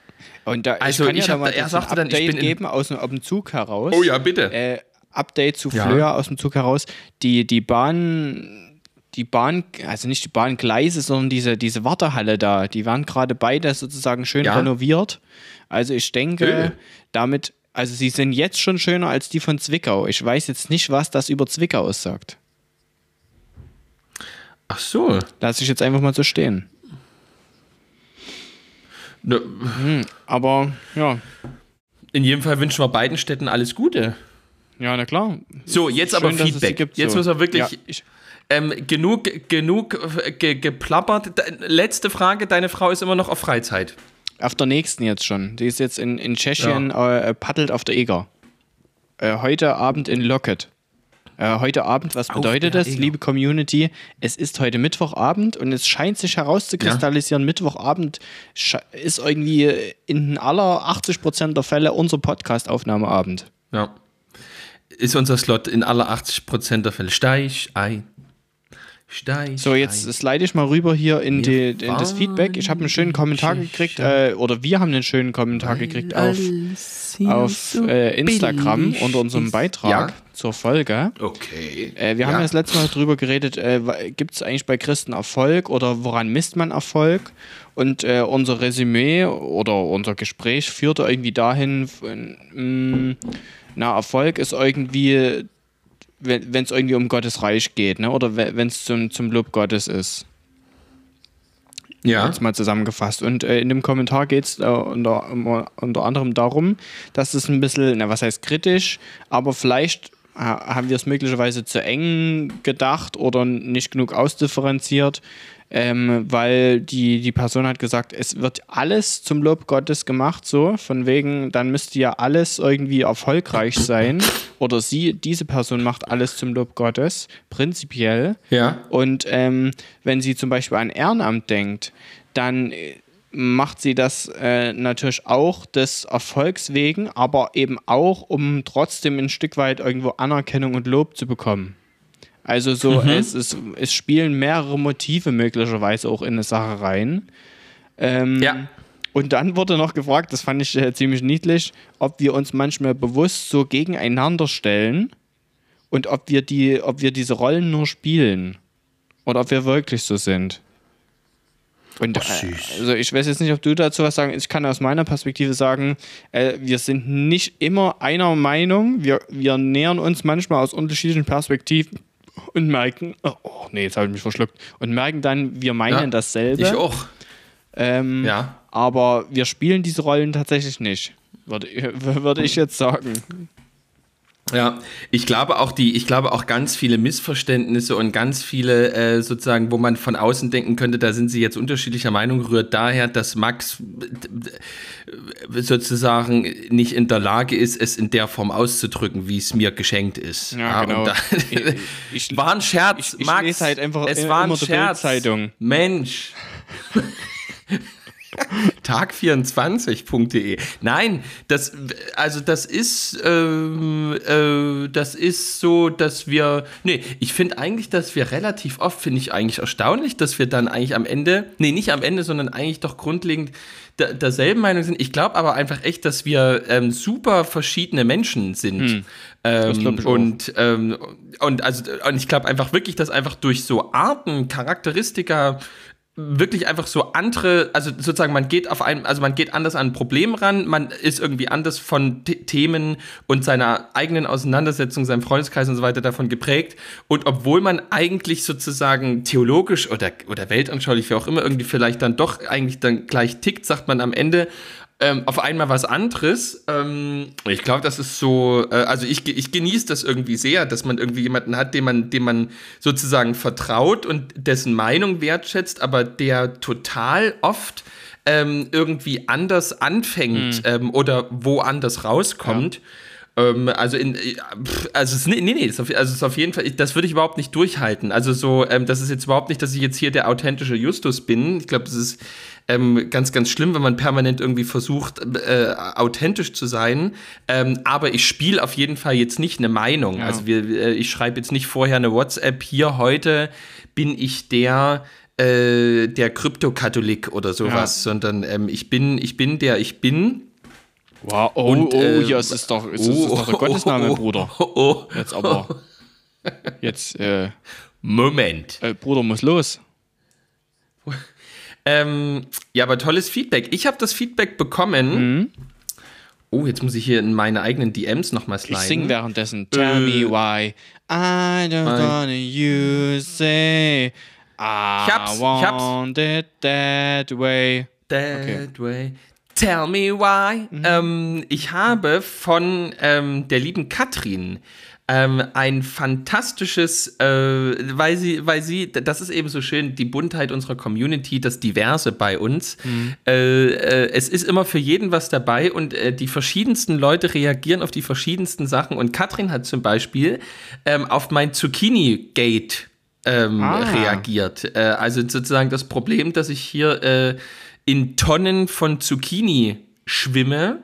Und da, Also, ich kann ich ja da er sagte dann, ich Update bin in- geben aus dem, aus dem Zug heraus. Oh ja, bitte. Äh, Update zu Ja. Flöhr aus dem Zug heraus. Die, die Bahn, die Bahn, also nicht die Bahngleise, sondern diese, diese Wartehalle da, die werden gerade beide sozusagen schön Ja. renoviert. Also ich denke, Äh. damit, also sie sind jetzt schon schöner als die von Zwickau. Ich weiß jetzt nicht, was das über Zwickau aussagt. Ach so. Lass ich jetzt einfach mal so stehen. Ne, Aber ja, In jedem Fall wünschen wir beiden Städten alles Gute. ja, na klar. So, jetzt aber Schön, sie Feedback. gibt, jetzt so. müssen wir wirklich Ja, ähm, genug, genug äh, ge, geplappert. Letzte Frage: Deine Frau ist immer noch auf Freizeit. Auf der nächsten jetzt schon. Die ist jetzt in, in Tschechien, äh, paddelt auf der Eger. Äh, heute Abend in Locket. Äh, heute Abend, was bedeutet das, Eger. liebe Community? Es ist heute Mittwochabend und es scheint sich herauszukristallisieren, Mittwochabend sche- ist irgendwie in aller 80% der Fälle unser Podcast-Aufnahmeabend. Ja. Ist unser Slot in aller 80% der Fälle. Steig ein. Steig So, jetzt ein. slide ich mal rüber hier in, die, in das Feedback. Ich habe einen schönen Kommentar gekriegt, äh, oder wir haben einen schönen Kommentar gekriegt auf, auf äh, Instagram unter unserem. Beitrag Ja. Zur Folge. Okay. Äh, wir haben ja. ja das letzte Mal drüber geredet, äh, gibt es eigentlich bei Christen Erfolg oder woran misst man Erfolg? Und äh, unser Resümee oder unser Gespräch führte irgendwie dahin, mh, na, Erfolg ist irgendwie, wenn es irgendwie um Gottes Reich geht, ne? oder wenn es zum, zum Lob Gottes ist. Ja. Jetzt mal zusammengefasst. Und äh, in dem Kommentar geht es äh, unter, unter anderem darum, dass es ein bisschen, na was heißt kritisch, aber vielleicht haben wir es möglicherweise zu eng gedacht oder nicht genug ausdifferenziert, ähm, weil die, die Person hat gesagt, es wird alles zum Lob Gottes gemacht, so von wegen, dann müsste ja alles irgendwie erfolgreich sein oder sie, diese Person macht alles zum Lob Gottes, prinzipiell. Ja. Und ähm, wenn sie zum Beispiel an Ehrenamt denkt, dann äh, macht sie das äh, natürlich auch des Erfolgs wegen, aber eben auch, um trotzdem ein Stück weit irgendwo Anerkennung und Lob zu bekommen. Also so, es, es, es spielen mehrere Motive möglicherweise auch in eine Sache rein. Ähm, Ja. Und dann wurde noch gefragt, das fand ich äh, ziemlich niedlich, ob wir uns manchmal bewusst so gegeneinander stellen und ob wir die, ob wir diese Rollen nur spielen oder ob wir wirklich so sind. Und äh, also ich weiß jetzt nicht, ob du dazu was sagen. Ich kann aus meiner Perspektive sagen, äh, wir sind nicht immer einer Meinung. Wir, wir nähern uns manchmal aus unterschiedlichen Perspektiven und merken, oh, oh nee, jetzt habe ich mich verschluckt und merken dann, wir meinen Ja, dasselbe. Ich auch. Ähm, Ja. Aber wir spielen diese Rollen tatsächlich nicht, würde, [laughs] würde ich jetzt sagen. Ja, ich glaube auch die, ich glaube auch ganz viele Missverständnisse und ganz viele äh, sozusagen, wo man von außen denken könnte, da sind sie jetzt unterschiedlicher Meinung, rührt daher, dass Max sozusagen nicht in der Lage ist, es in der Form auszudrücken, wie es mir geschenkt ist. Ja, genau. und da, Ich- ich- [laughs] war ein Scherz, ich- ich Max. halt einfach es war ein Scherz. Mensch. [laughs] Tag24.de. Nein, das, also das ist, ähm, äh, das ist so, dass wir, nee, ich finde eigentlich, dass wir relativ oft, finde ich eigentlich erstaunlich, dass wir dann eigentlich am Ende, nee, nicht am Ende, sondern eigentlich doch grundlegend der, derselben Meinung sind. Ich glaube aber einfach echt, dass wir ähm, super verschiedene Menschen sind. Glaub Ähm, und, ähm, und, also, und ich glaube einfach wirklich, dass einfach durch so Arten, Charakteristika, wirklich einfach so andere, also sozusagen man geht auf ein, also man geht anders an ein Problem ran, man ist irgendwie anders von The Themen und seiner eigenen Auseinandersetzung, seinem Freundeskreis und so weiter davon geprägt. Und obwohl man eigentlich sozusagen theologisch oder, oder weltanschaulich, wie auch immer, irgendwie vielleicht dann doch eigentlich dann gleich tickt, sagt man am Ende, ähm, auf einmal was anderes. Ähm, ich glaube, das ist so, äh, also ich, ich genieße das irgendwie sehr, dass man irgendwie jemanden hat, dem man, dem man sozusagen vertraut und dessen Meinung wertschätzt, aber der total oft ähm, irgendwie anders anfängt ähm, oder woanders rauskommt. Ähm, also in, äh, also es, nee, nee, ist auf, also ist auf jeden Fall, das würde ich überhaupt nicht durchhalten. Also so, ähm, das ist jetzt überhaupt nicht, dass ich jetzt hier der authentische Justus bin. Ich glaube, das ist ähm, ganz, ganz schlimm, wenn man permanent irgendwie versucht, äh, authentisch zu sein. Ähm, aber ich spiele auf jeden Fall jetzt nicht eine Meinung. Ja. Also wir, äh, ich schreibe jetzt nicht vorher eine WhatsApp, hier heute bin ich der äh, der Kryptokatholik oder sowas, Ja. sondern ähm, ich bin, ich bin der ich bin. Wow, oh, Und, oh, äh, ja, es ist doch, es ist, es ist doch der Gottesname, oh, Bruder. Oh, oh. Jetzt aber. Jetzt, äh, Moment. äh, Bruder muss los. Ähm, ja, aber tolles Feedback. Ich habe das Feedback bekommen. Mhm. Oh, jetzt muss ich hier in meine eigenen DMs nochmal Ich sliden. sing währenddessen. Tell me why I don't Äh. Wanna you say I hab's, ich hab's. want it that way. That way. Tell me why. Mhm. Ähm, ich habe von ähm, der lieben Katrin ähm, ein fantastisches, äh, weil sie, weil sie, das ist eben so schön, die Buntheit unserer Community, das Diverse bei uns. Mhm. Äh, äh, es ist immer für jeden was dabei und äh, die verschiedensten Leute reagieren auf die verschiedensten Sachen. Und Katrin hat zum Beispiel ähm, auf mein Zucchini-Gate ähm, Ah. reagiert. Äh, also sozusagen das Problem, dass ich hier äh, in Tonnen von Zucchini schwimme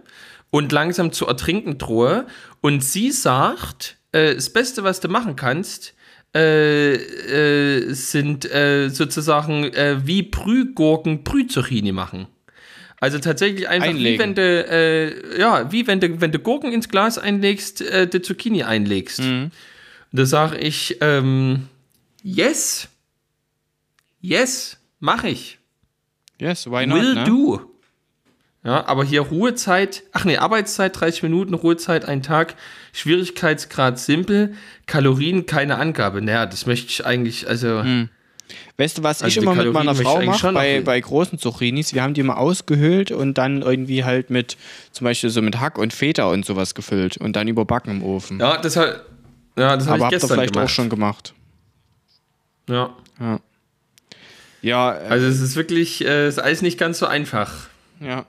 und langsam zu ertrinken drohe. Und sie sagt, äh, das Beste, was du machen kannst, äh, äh, sind äh, sozusagen äh, wie Brühgurken Brühzucchini machen. Also tatsächlich einfach wie Einlegen. wenn du, äh, ja, wie wenn du, wenn du Gurken ins Glas einlegst, äh, die Zucchini einlegst. Mhm. Da sage ich, ähm, yes, yes, mach ich. Yes, why not? Will ne? do. Ja, aber hier Ruhezeit, ach nee, Arbeitszeit 30 Minuten, Ruhezeit ein Tag, Schwierigkeitsgrad simpel, Kalorien keine Angabe. Naja, das möchte ich eigentlich, also. Weißt du, was Also ich immer mit Kalorien meiner möchte ich Frau mache schon bei, bei großen Zucchinis? Wir haben die immer ausgehöhlt und dann irgendwie halt mit, zum Beispiel so mit Hack und Feta und sowas gefüllt und dann überbacken im Ofen. Ja, das hat, ja, das habe Aber ich habt ihr gestern vielleicht gemacht. auch schon gemacht. Ja. Ja. Ja, äh, Also es ist wirklich, äh, ist alles nicht ganz so einfach. ja.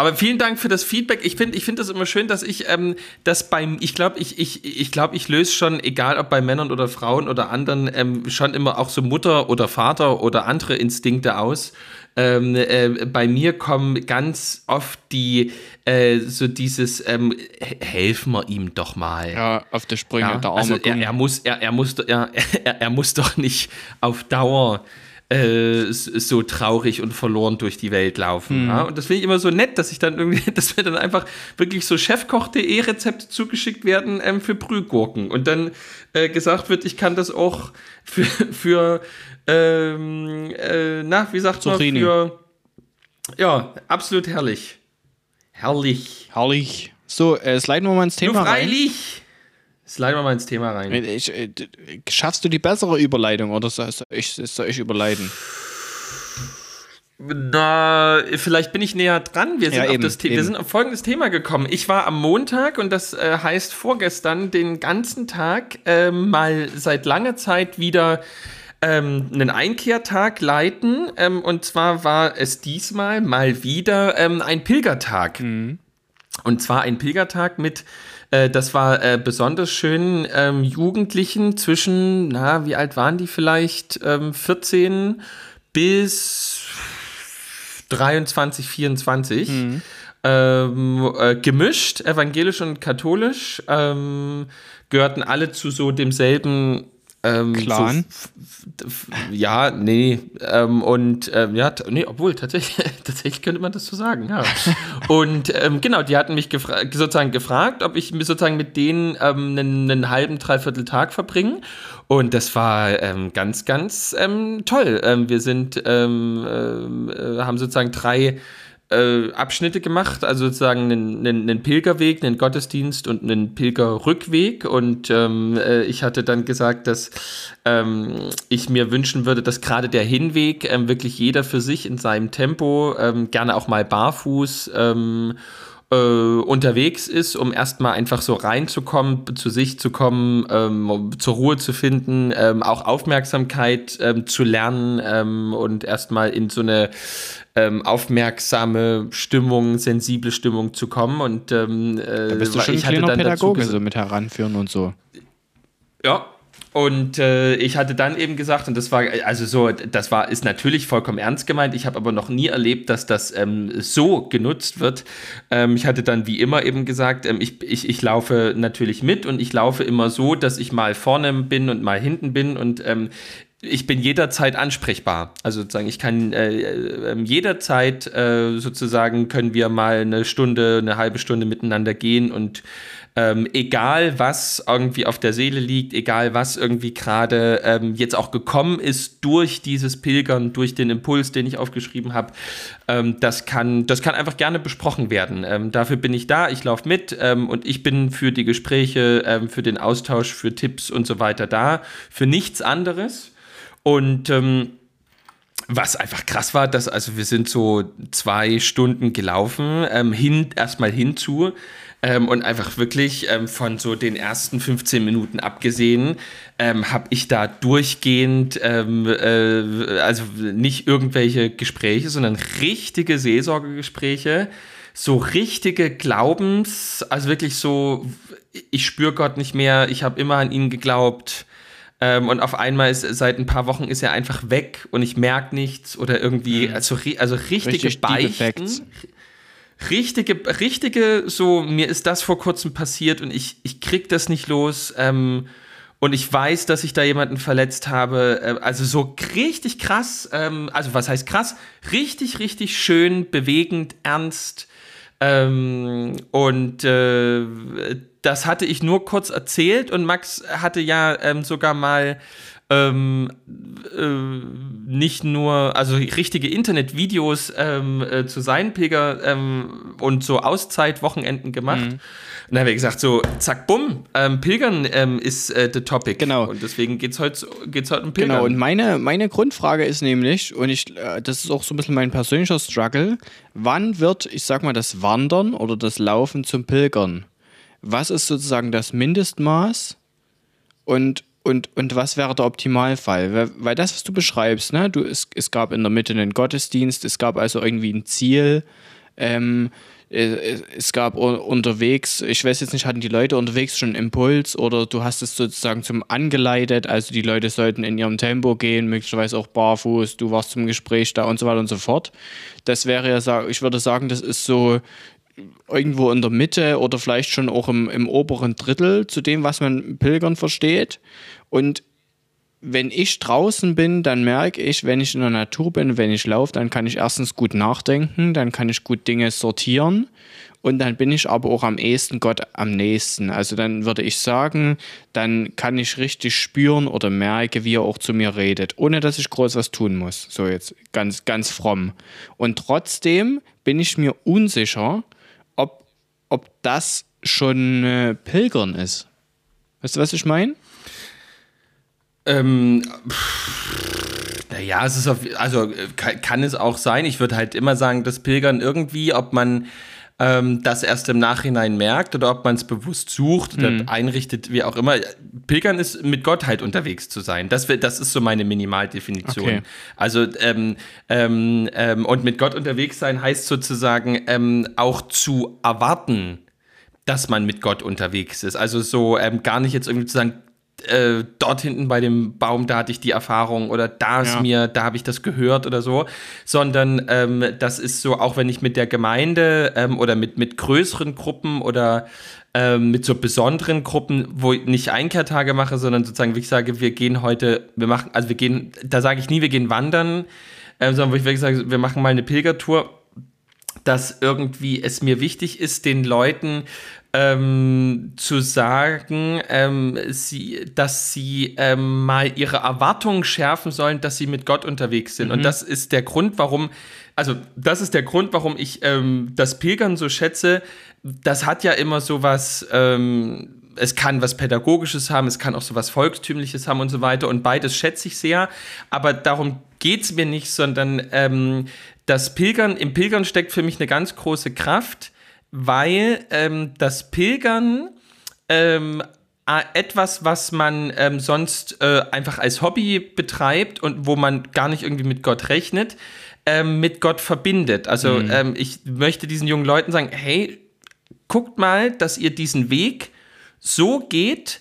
Aber vielen Dank für das Feedback. Ich finde ich finde das immer schön, dass ich ähm, das beim, ich glaube, ich, ich, ich, glaub, ich löse schon, egal ob bei Männern oder Frauen oder anderen, ähm, schon immer auch so Mutter oder Vater oder andere Instinkte aus. Ähm, äh, bei mir kommen ganz oft die, äh, so dieses, ähm, he- helfen wir ihm doch mal. Ja, auf der Sprünge, Ja, der arme also er, er, muss, er, er, muss, er, [laughs] er, er muss doch nicht auf Dauer äh, so traurig und verloren durch die Welt laufen. Mhm. Ja? Und das finde ich immer so nett, dass ich dann irgendwie, [laughs] dass mir dann einfach wirklich so chefkoch.de Rezepte zugeschickt werden ähm, für Brühgurken. Und dann äh, gesagt wird, ich kann das auch für, [laughs] für ähm, äh, na, wie sagt man, Zucchini. für ja, absolut herrlich. Herrlich. Herrlich. So, äh, sliden wir mal ins Nur Thema rein. freilich. Sliden wir mal ins Thema rein. Ich, äh, d- schaffst du die bessere Überleitung oder soll ich, soll ich überleiten? Na, vielleicht bin ich näher dran. Wir sind, Ja, auf, eben, das The- wir sind auf folgendes Thema gekommen. Ich war am Montag und das äh, heißt vorgestern den ganzen Tag äh, mal seit langer Zeit wieder ähm, einen Einkehrtag leiten. Ähm, und zwar war es diesmal mal wieder ähm, ein Pilgertag. Und zwar ein Pilgertag mit, äh, das war äh, besonders schön, ähm, Jugendlichen zwischen, na, wie alt waren die vielleicht? Ähm, 14 bis 23, 24. Ähm, äh, gemischt, evangelisch und katholisch, ähm, gehörten alle zu so demselben ähm, Clan? So, ja, nee, ähm, und ähm, ja, nee, obwohl tatsächlich, [laughs] tatsächlich könnte man das so sagen, ja. [laughs] und ähm, genau, die hatten mich gefra sozusagen gefragt, ob ich mir sozusagen mit denen ähm, einen, einen halben, dreiviertel Tag verbringe. Und das war ähm, ganz, ganz ähm, toll. Wir sind, äh, haben sozusagen drei äh, Abschnitte gemacht, also sozusagen einen, einen, einen Pilgerweg, einen Gottesdienst und einen Pilgerrückweg. Und ähm, äh, ich hatte dann gesagt, dass ähm, ich mir wünschen würde, dass gerade der Hinweg ähm, wirklich jeder für sich in seinem Tempo, ähm, gerne auch mal barfuß, ähm, äh, unterwegs ist, um erstmal einfach so reinzukommen, zu sich zu kommen, ähm, zur Ruhe zu finden, ähm, auch Aufmerksamkeit ähm, zu lernen ähm, und erstmal in so eine ähm, aufmerksame Stimmung, sensible Stimmung zu kommen. Und ähm, äh, Da bist du weil schon ich hatte dann Pädagoge, so mit heranführen und so. ja. Und äh, ich hatte dann eben gesagt, und das war, also so, das war, ist natürlich vollkommen ernst gemeint. Ich habe aber noch nie erlebt, dass das ähm, so genutzt wird. Ähm, ich hatte dann wie immer eben gesagt, ähm, ich, ich, ich laufe natürlich mit und ich laufe immer so, dass ich mal vorne bin und mal hinten bin. Und ähm, ich bin jederzeit ansprechbar. Also sozusagen, ich kann äh, äh, jederzeit äh, sozusagen können wir mal eine Stunde, eine halbe Stunde miteinander gehen und ähm, egal was irgendwie auf der Seele liegt, egal was irgendwie gerade ähm, jetzt auch gekommen ist durch dieses Pilgern, durch den Impuls, den ich aufgeschrieben habe, ähm, das, kann, das kann einfach gerne besprochen werden. Ähm, dafür bin ich da, ich laufe mit ähm, und ich bin für die Gespräche, ähm, für den Austausch, für Tipps und so weiter da, für nichts anderes. Und was einfach krass war, dass also wir sind so zwei Stunden gelaufen, ähm, hin, erstmal hinzu ähm, und einfach wirklich ähm, von so den ersten 15 Minuten abgesehen, ähm, habe ich da durchgehend, ähm, äh, also nicht irgendwelche Gespräche, sondern richtige Seelsorgegespräche, so richtige Glaubens, also wirklich so, ich spüre Gott nicht mehr, ich habe immer an ihn geglaubt. Ähm, und auf einmal ist seit ein paar Wochen ist er einfach weg und ich merke nichts oder irgendwie, mhm. also, also richtige Richtig Beichten richtige, richtige, so, mir ist das vor kurzem passiert und ich, ich krieg das nicht los. Ähm, und ich weiß, dass ich da jemanden verletzt habe. Äh, also so richtig krass, ähm, also was heißt krass? Richtig, richtig schön, bewegend, ernst. Ähm, und äh, das hatte ich nur kurz erzählt und Max hatte ja ähm, sogar mal ähm, äh, nicht nur, also richtige Internetvideos ähm, äh, zu seinen Pilger ähm, und so Auszeitwochenenden gemacht. Mhm. Und dann haben wir gesagt, so, zack, bumm, ähm, Pilgern ähm, ist äh, the topic. Genau. Und deswegen geht es heute geht's heute um Pilgern. Genau, und meine, meine Grundfrage ist nämlich, und ich, äh, das ist auch so ein bisschen mein persönlicher Struggle, wann wird, ich sag mal, das Wandern oder das Laufen zum Pilgern? Was ist sozusagen das Mindestmaß? Und und, und was wäre der Optimalfall? Weil, weil das, was du beschreibst, ne, du, es, es gab in der Mitte einen Gottesdienst, es gab also irgendwie ein Ziel, ähm, äh, es gab unterwegs, ich weiß jetzt nicht, hatten die Leute unterwegs schon einen Impuls oder du hast es sozusagen zum angeleitet, also die Leute sollten in ihrem Tempo gehen, möglicherweise auch barfuß, du warst zum Gespräch da und so weiter und so fort. Das wäre ja, ich würde sagen, das ist so irgendwo in der Mitte oder vielleicht schon auch im, im oberen Drittel zu dem, was man Pilgern versteht. Und wenn ich draußen bin, dann merke ich, wenn ich in der Natur bin, wenn ich laufe, dann kann ich erstens gut nachdenken, dann kann ich gut Dinge sortieren und dann bin ich aber auch am ehesten Gott am nächsten. Also dann würde ich sagen, dann kann ich richtig spüren oder merke, wie er auch zu mir redet, ohne dass ich groß was tun muss. So jetzt ganz, ganz fromm. Und trotzdem bin ich mir unsicher, ob, das schon äh, Pilgern ist. Weißt du, was ich meine? Ähm, naja, es ist auf, also kann, kann, es auch sein. Ich würde halt immer sagen, dass Pilgern irgendwie, ob man ähm, das erst im Nachhinein merkt oder ob man es bewusst sucht oder mhm. einrichtet, wie auch immer. Pilgern ist mit Gott halt unterwegs zu sein. Das, das ist so meine Minimaldefinition. Okay. Also ähm, ähm, ähm, und mit Gott unterwegs sein heißt sozusagen ähm, auch zu erwarten, dass man mit Gott unterwegs ist. Also so ähm, gar nicht jetzt irgendwie zu sagen, äh, dort hinten bei dem Baum, da hatte ich die Erfahrung oder da ist ja. mir, da habe ich das gehört oder so, sondern ähm, das ist so, auch wenn ich mit der Gemeinde ähm, oder mit, mit größeren Gruppen oder ähm, mit so besonderen Gruppen, wo ich nicht Einkehrtage mache, sondern sozusagen, wie ich sage, wir gehen heute, wir machen, also wir gehen, da sage ich nie, wir gehen wandern, äh, sondern wo ich wirklich sage, wir machen mal eine Pilgertour dass irgendwie es mir wichtig ist, den Leuten ähm, zu sagen, ähm, sie, dass sie ähm, mal ihre Erwartungen schärfen sollen, dass sie mit Gott unterwegs sind. Mhm. Und das ist der Grund, warum, also das ist der Grund, warum ich ähm, das Pilgern so schätze. Das hat ja immer so was, ähm, es kann was Pädagogisches haben, es kann auch so was Volkstümliches haben und so weiter. Und beides schätze ich sehr. Aber darum geht es mir nicht, sondern ähm, das Pilgern, im Pilgern steckt für mich eine ganz große Kraft weil ähm, das Pilgern ähm, etwas, was man ähm, sonst äh, einfach als Hobby betreibt und wo man gar nicht irgendwie mit Gott rechnet, ähm, mit Gott verbindet. Also mhm. ähm, ich möchte diesen jungen Leuten sagen, hey, guckt mal, dass ihr diesen Weg so geht,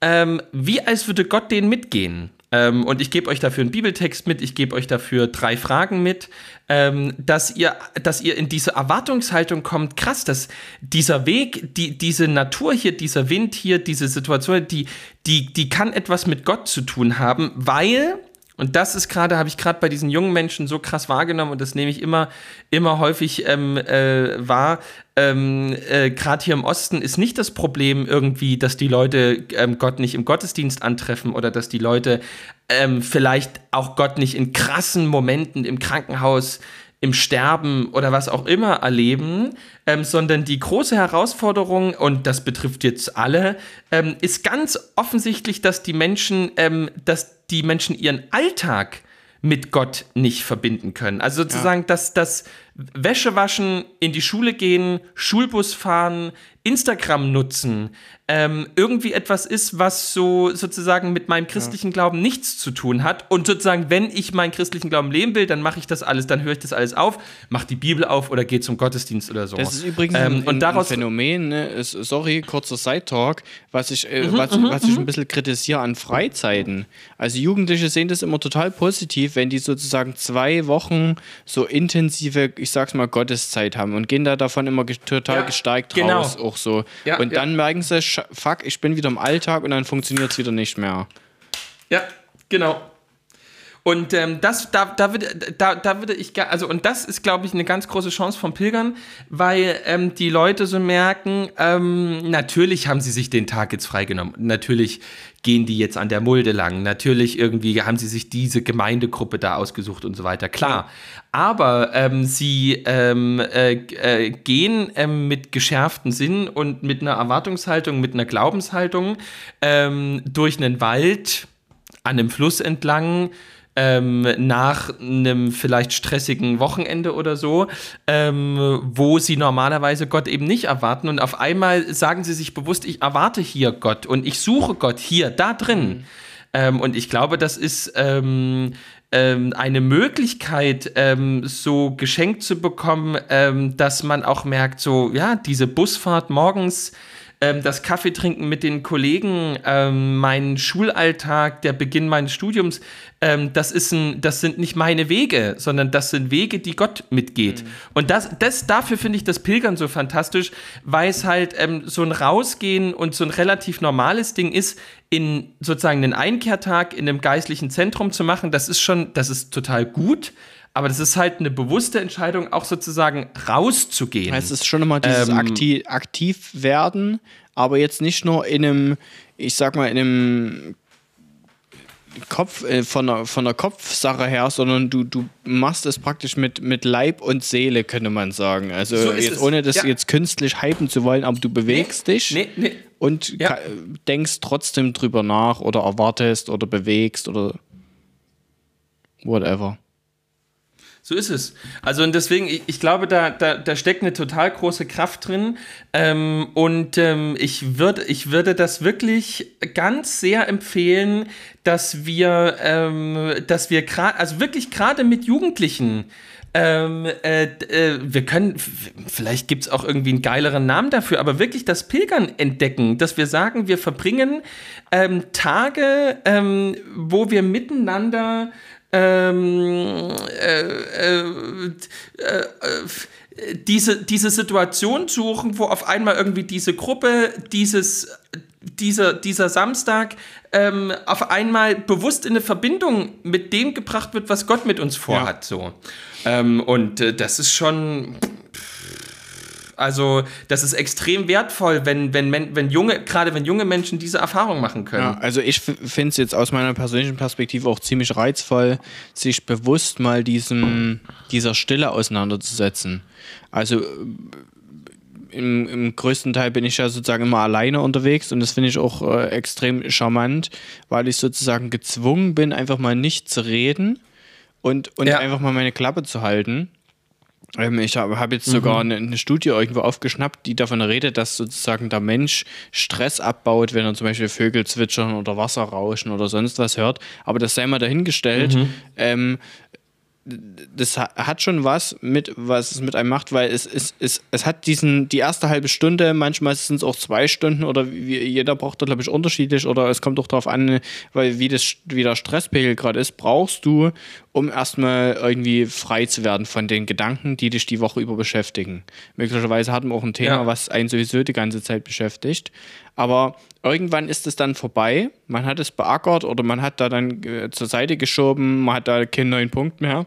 ähm, wie als würde Gott den mitgehen. Ähm, und ich gebe euch dafür einen Bibeltext mit, ich gebe euch dafür drei Fragen mit, ähm, dass, ihr, dass ihr in diese Erwartungshaltung kommt, krass, dass dieser Weg, die, diese Natur hier, dieser Wind hier, diese Situation, die, die, die kann etwas mit Gott zu tun haben, weil Und das ist gerade, habe ich gerade bei diesen jungen Menschen so krass wahrgenommen und das nehme ich immer, immer häufig ähm, äh, wahr. Ähm, äh, gerade hier im Osten ist nicht das Problem irgendwie, dass die Leute ähm, Gott nicht im Gottesdienst antreffen oder dass die Leute ähm, vielleicht auch Gott nicht in krassen Momenten im Krankenhaus im Sterben oder was auch immer erleben, ähm, sondern die große Herausforderung, und das betrifft jetzt alle, ähm, ist ganz offensichtlich, dass die Menschen, ähm, dass die Menschen ihren Alltag mit Gott nicht verbinden können. Also sozusagen, ja. dass das Wäsche waschen, in die Schule gehen, Schulbus fahren, Instagram nutzen, ähm, irgendwie etwas ist, was so sozusagen mit meinem christlichen ja. Glauben nichts zu tun hat. Und sozusagen, wenn ich meinen christlichen Glauben leben will, dann mache ich das alles, dann höre ich das alles auf, mache die Bibel auf oder gehe zum Gottesdienst oder so. Das ist übrigens ähm, ein, ein Phänomen, ne? ist, sorry, kurzer Side-Talk, was ich, äh, mhm, was, mhm, was ich mhm. ein bisschen kritisiere an Freizeiten. Also Jugendliche sehen das immer total positiv, wenn die sozusagen zwei Wochen so intensive, ich sag's mal, Gotteszeit haben und gehen da davon immer total ja, gestärkt genau. raus, auch so. Ja, und dann merken sie, fuck, ich bin wieder im Alltag und dann funktioniert es wieder nicht mehr. Ja, genau. Und ähm, das, da, da, würde, da, da würde ich, also, und das ist, glaube ich, eine ganz große Chance vom Pilgern, weil ähm, die Leute so merken, ähm, natürlich haben sie sich den Tag jetzt freigenommen. Natürlich gehen die jetzt an der Mulde lang. Natürlich irgendwie haben sie sich diese Gemeindegruppe da ausgesucht und so weiter. Klar. Aber ähm, sie ähm, äh, äh, gehen ähm, mit geschärften Sinn und mit einer Erwartungshaltung, mit einer Glaubenshaltung ähm, durch einen Wald an einem Fluss entlang ähm, nach einem vielleicht stressigen Wochenende oder so, ähm, wo sie normalerweise Gott eben nicht erwarten. Und auf einmal sagen sie sich bewusst, ich erwarte hier Gott und ich suche Gott hier, da drin. Mhm. Ähm, und ich glaube, das ist ähm, ähm, eine Möglichkeit, ähm, so geschenkt zu bekommen, ähm, dass man auch merkt, so, ja, diese Busfahrt morgens, ähm, das Kaffee trinken mit den Kollegen, ähm, mein Schulalltag, der Beginn meines Studiums, ähm, das, ist ein, das sind nicht meine Wege, sondern das sind Wege, die Gott mitgeht. Mhm. Und das, das, dafür finde ich das Pilgern so fantastisch, weil es halt ähm, so ein Rausgehen und so ein relativ normales Ding ist, in sozusagen einen Einkehrtag in einem geistlichen Zentrum zu machen. Das ist schon, das ist total gut aber das ist halt eine bewusste Entscheidung, auch sozusagen rauszugehen. Es ist schon immer dieses ähm, aktiv, aktiv werden, aber jetzt nicht nur in einem, ich sag mal, in einem Kopf, äh, von, der, von der Kopfsache her, sondern du, du machst es praktisch mit, mit Leib und Seele, könnte man sagen. Also so jetzt, ohne das ja. jetzt künstlich hypen zu wollen, aber du bewegst nee, dich nee, nee. und ja. denkst trotzdem drüber nach oder erwartest oder bewegst oder whatever. So ist es. Also und deswegen, ich, ich glaube, da, da, da steckt eine total große Kraft drin. Ähm, und ähm, ich, würd, ich würde das wirklich ganz sehr empfehlen, dass wir, ähm, dass wir gerade, also wirklich gerade mit Jugendlichen, ähm, äh, äh, wir können, vielleicht gibt es auch irgendwie einen geileren Namen dafür, aber wirklich das Pilgern entdecken, dass wir sagen, wir verbringen ähm, Tage, ähm, wo wir miteinander ähm, äh, äh, äh, diese, diese Situation suchen, wo auf einmal irgendwie diese Gruppe, dieses, dieser, dieser Samstag ähm, auf einmal bewusst in eine Verbindung mit dem gebracht wird, was Gott mit uns vorhat. Ja. So. Ähm, und äh, das ist schon also das ist extrem wertvoll, wenn, wenn, wenn junge, gerade wenn junge Menschen diese Erfahrung machen können. Ja, also ich finde es jetzt aus meiner persönlichen Perspektive auch ziemlich reizvoll, sich bewusst mal diesem, dieser Stille auseinanderzusetzen. Also im, im größten Teil bin ich ja sozusagen immer alleine unterwegs und das finde ich auch äh, extrem charmant, weil ich sozusagen gezwungen bin, einfach mal nicht zu reden und, und ja. einfach mal meine Klappe zu halten ich habe hab jetzt mhm. sogar eine, eine, Studie irgendwo aufgeschnappt, die davon redet, dass sozusagen der Mensch Stress abbaut, wenn er zum Beispiel Vögel zwitschern oder Wasser rauschen oder sonst was hört. Aber das sei mal dahingestellt. Mhm. Ähm, das hat schon was mit, was es mit einem macht, weil es, es, es, es hat diesen, die erste halbe Stunde, manchmal sind es auch zwei Stunden oder wie, jeder braucht da, glaube ich, unterschiedlich oder es kommt auch darauf an, weil wie, das, wie der Stresspegel gerade ist, brauchst du, um erstmal irgendwie frei zu werden von den Gedanken, die dich die Woche über beschäftigen. Möglicherweise hatten wir auch ein Thema, Ja. was einen sowieso die ganze Zeit beschäftigt. Aber irgendwann ist es dann vorbei. Man hat es beackert oder man hat da dann äh, zur Seite geschoben, man hat da keinen neuen Punkt mehr.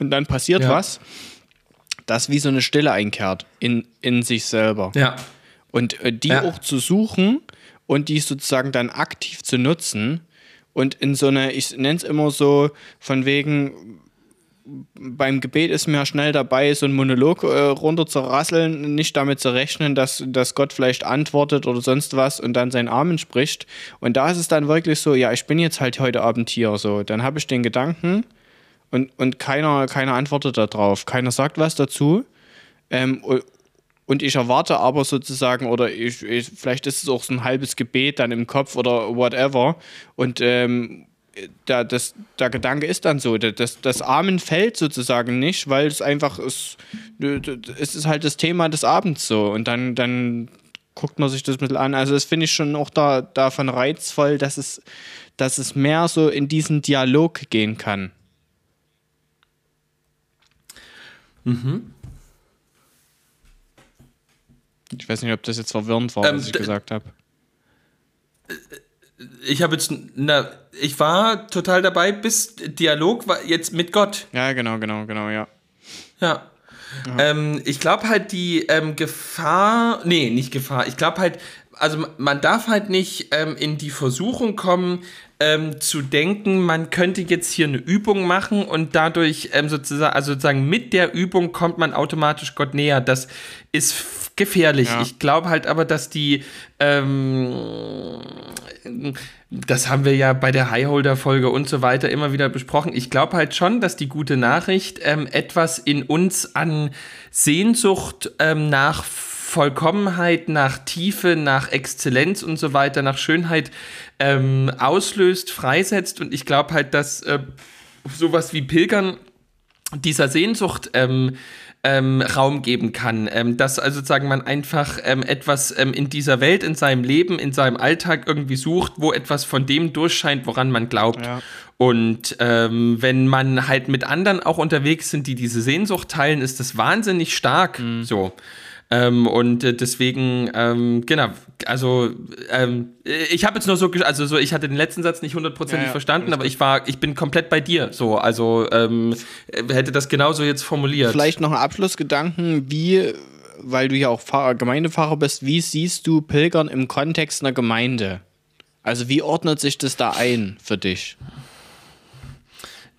Und dann passiert Ja. was, das wie so eine Stille einkehrt in, in sich selber. Ja. Und äh, die Ja. auch zu suchen und die sozusagen dann aktiv zu nutzen und in so eine, ich nenne es immer so, von wegen, beim Gebet ist mir schnell dabei, so einen Monolog äh, runter zu rasseln, nicht damit zu rechnen, dass, dass Gott vielleicht antwortet oder sonst was und dann seinen Amen spricht. Und da ist es dann wirklich so, ja, ich bin jetzt halt heute Abend hier, so. Dann habe ich den Gedanken und, und keiner, keiner antwortet darauf, keiner sagt was dazu. Ähm, und ich erwarte aber sozusagen, oder ich, ich, vielleicht ist es auch so ein halbes Gebet dann im Kopf oder whatever. Und ähm, da, das, der Gedanke ist dann so, das, das Amen fällt sozusagen nicht, weil es einfach ist, es ist halt das Thema des Abends so. Und dann, dann guckt man sich das bisschen an. Also das finde ich schon auch da, davon reizvoll, dass es, dass es mehr so in diesen Dialog gehen kann. Ich weiß nicht, ob das jetzt verwirrend war, Ähm, was ich gesagt habe. Ich habe jetzt, na, ich war total dabei, bis Dialog war jetzt mit Gott. Ja, genau, genau, genau, ja. Ja. Ähm, ich glaube halt die ähm, Gefahr, nee, nicht Gefahr, ich glaube halt, also man darf halt nicht ähm, in die Versuchung kommen, ähm, zu denken, man könnte jetzt hier eine Übung machen und dadurch ähm, sozusagen, also sozusagen mit der Übung kommt man automatisch Gott näher. Das ist gefährlich. Ja. Ich glaube halt aber, dass die, ähm, das haben wir ja bei der Highholder-Folge und so weiter immer wieder besprochen. Ich glaube halt schon, dass die gute Nachricht ähm, etwas in uns an Sehnsucht ähm, nach Vollkommenheit, nach Tiefe, nach Exzellenz und so weiter, nach Schönheit ähm, auslöst, freisetzt. Und ich glaube halt, dass äh, sowas wie Pilgern dieser Sehnsucht ähm, ähm, Raum geben kann. Ähm, dass also sozusagen man einfach ähm, etwas ähm, in dieser Welt, in seinem Leben, in seinem Alltag irgendwie sucht, wo etwas von dem durchscheint, woran man glaubt. Ja. Und ähm, wenn man halt mit anderen auch unterwegs sind, die diese Sehnsucht teilen, ist das wahnsinnig stark. So. Ähm, und äh, deswegen, ähm, genau, also ähm, ich habe jetzt nur so, also so, ich hatte den letzten Satz nicht hundertprozentig Ja, ja, verstanden, aber ich war, ich bin komplett bei dir. So, also ähm, äh, hätte das genauso jetzt formuliert. Vielleicht noch ein Abschlussgedanken, wie, weil du ja auch Pfarrer, Gemeindepfarrer bist, wie siehst du Pilgern im Kontext einer Gemeinde? Also wie ordnet sich das da ein für dich?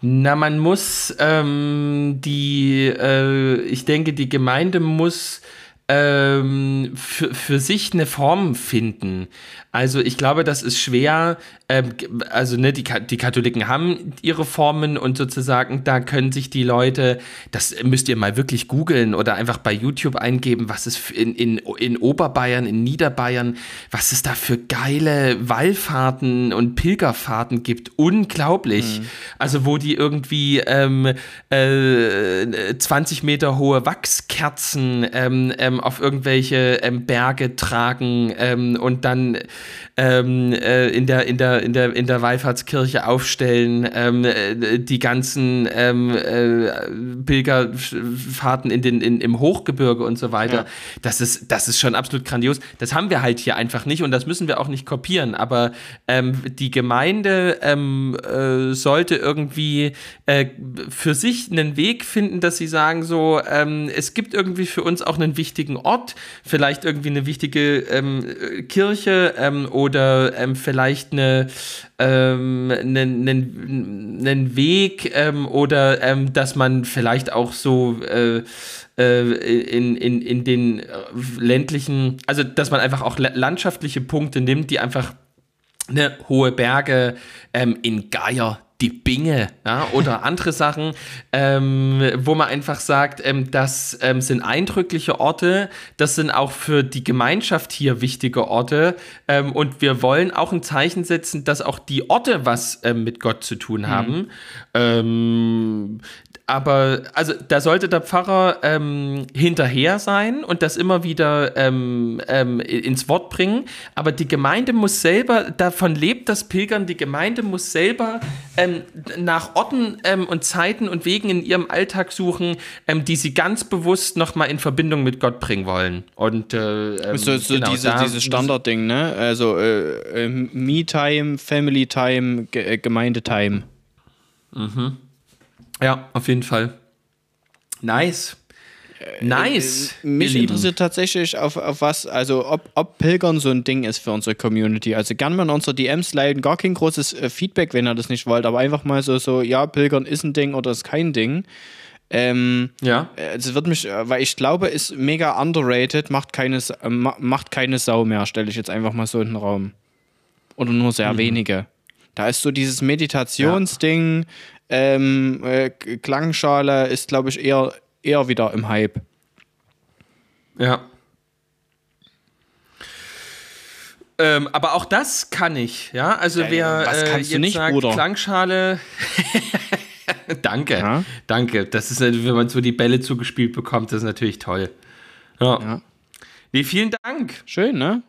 Na, man muss ähm, die, äh, ich denke, die Gemeinde muss ähm, für, für sich eine Form finden. Also ich glaube, das ist schwer. Ähm, also ne, die, die Katholiken haben ihre Formen und sozusagen da können sich die Leute, das müsst ihr mal wirklich googeln oder einfach bei YouTube eingeben, was es in, in, in Oberbayern, in Niederbayern, was es da für geile Wallfahrten und Pilgerfahrten gibt. Unglaublich. Also wo die irgendwie ähm, äh, 20 Meter hohe Wachskerzen ähm, ähm, auf irgendwelche ähm, Berge tragen ähm, und dann ähm, äh, in, der, in, der, in, der, in der Wallfahrtskirche aufstellen, ähm, äh, die ganzen ähm, äh, Pilgerfahrten in den, in, im Hochgebirge und so weiter. Ja. Das, ist, das ist schon absolut grandios. Das haben wir halt hier einfach nicht und das müssen wir auch nicht kopieren. Aber ähm, die Gemeinde ähm, äh, sollte irgendwie äh, für sich einen Weg finden, dass sie sagen, so, ähm, es gibt irgendwie für uns auch einen wichtigen Ort, vielleicht irgendwie eine wichtige ähm, äh, Kirche ähm, oder ähm, vielleicht eine, ähm, einen, einen, einen Weg ähm, oder dass man vielleicht auch so äh, äh, in, in, in den äh, ländlichen, also dass man einfach auch la- landschaftliche Punkte nimmt, die einfach ne, hohe Berge ähm, in Geier, die Binge ja, oder [laughs] andere Sachen, ähm, wo man einfach sagt, ähm, das ähm, sind eindrückliche Orte, das sind auch für die Gemeinschaft hier wichtige Orte ähm, und wir wollen auch ein Zeichen setzen, dass auch die Orte was ähm, mit Gott zu tun haben. Ähm, aber also da sollte der Pfarrer ähm, hinterher sein und das immer wieder ähm, ähm, ins Wort bringen. Aber die Gemeinde muss selber, davon lebt das Pilgern, die Gemeinde muss selber ähm, nach Orten ähm, und Zeiten und Wegen in ihrem Alltag suchen, ähm, die sie ganz bewusst nochmal in Verbindung mit Gott bringen wollen. Und äh, So, so genau, diese, dieses Standardding, ne? Also äh, äh, Me-Time, Family-Time, Ge äh, Gemeinde-Time. Ja, auf jeden Fall. Nice. Nice. Äh, Mich ihr Lieben. interessiert tatsächlich, auf, auf was, also ob, ob Pilgern so ein Ding ist für unsere Community. Also gern mal in unsere DMs leiten, gar kein großes äh, Feedback, wenn ihr das nicht wollt, aber einfach mal so, so, ja, Pilgern ist ein Ding oder ist kein Ding. Ähm, Ja. äh, Es wird mich, äh, weil ich glaube, ist mega underrated, macht keine, äh, macht keine Sau mehr, stelle ich jetzt einfach mal so in den Raum. Oder nur sehr Mhm. wenige. Da ist so dieses Meditationsding, ähm, äh, Klangschale ist, glaube ich, eher, eher wieder im Hype. Ja. Ähm, aber auch das kann ich, ja. Also Ja, wer äh, jetzt nicht, sagt, Bruder? Klangschale. [laughs] danke, Ja. danke. Das ist, wenn man so die Bälle zugespielt bekommt, das ist natürlich toll. Ja. Ja. Nee, vielen Dank. Schön, ne?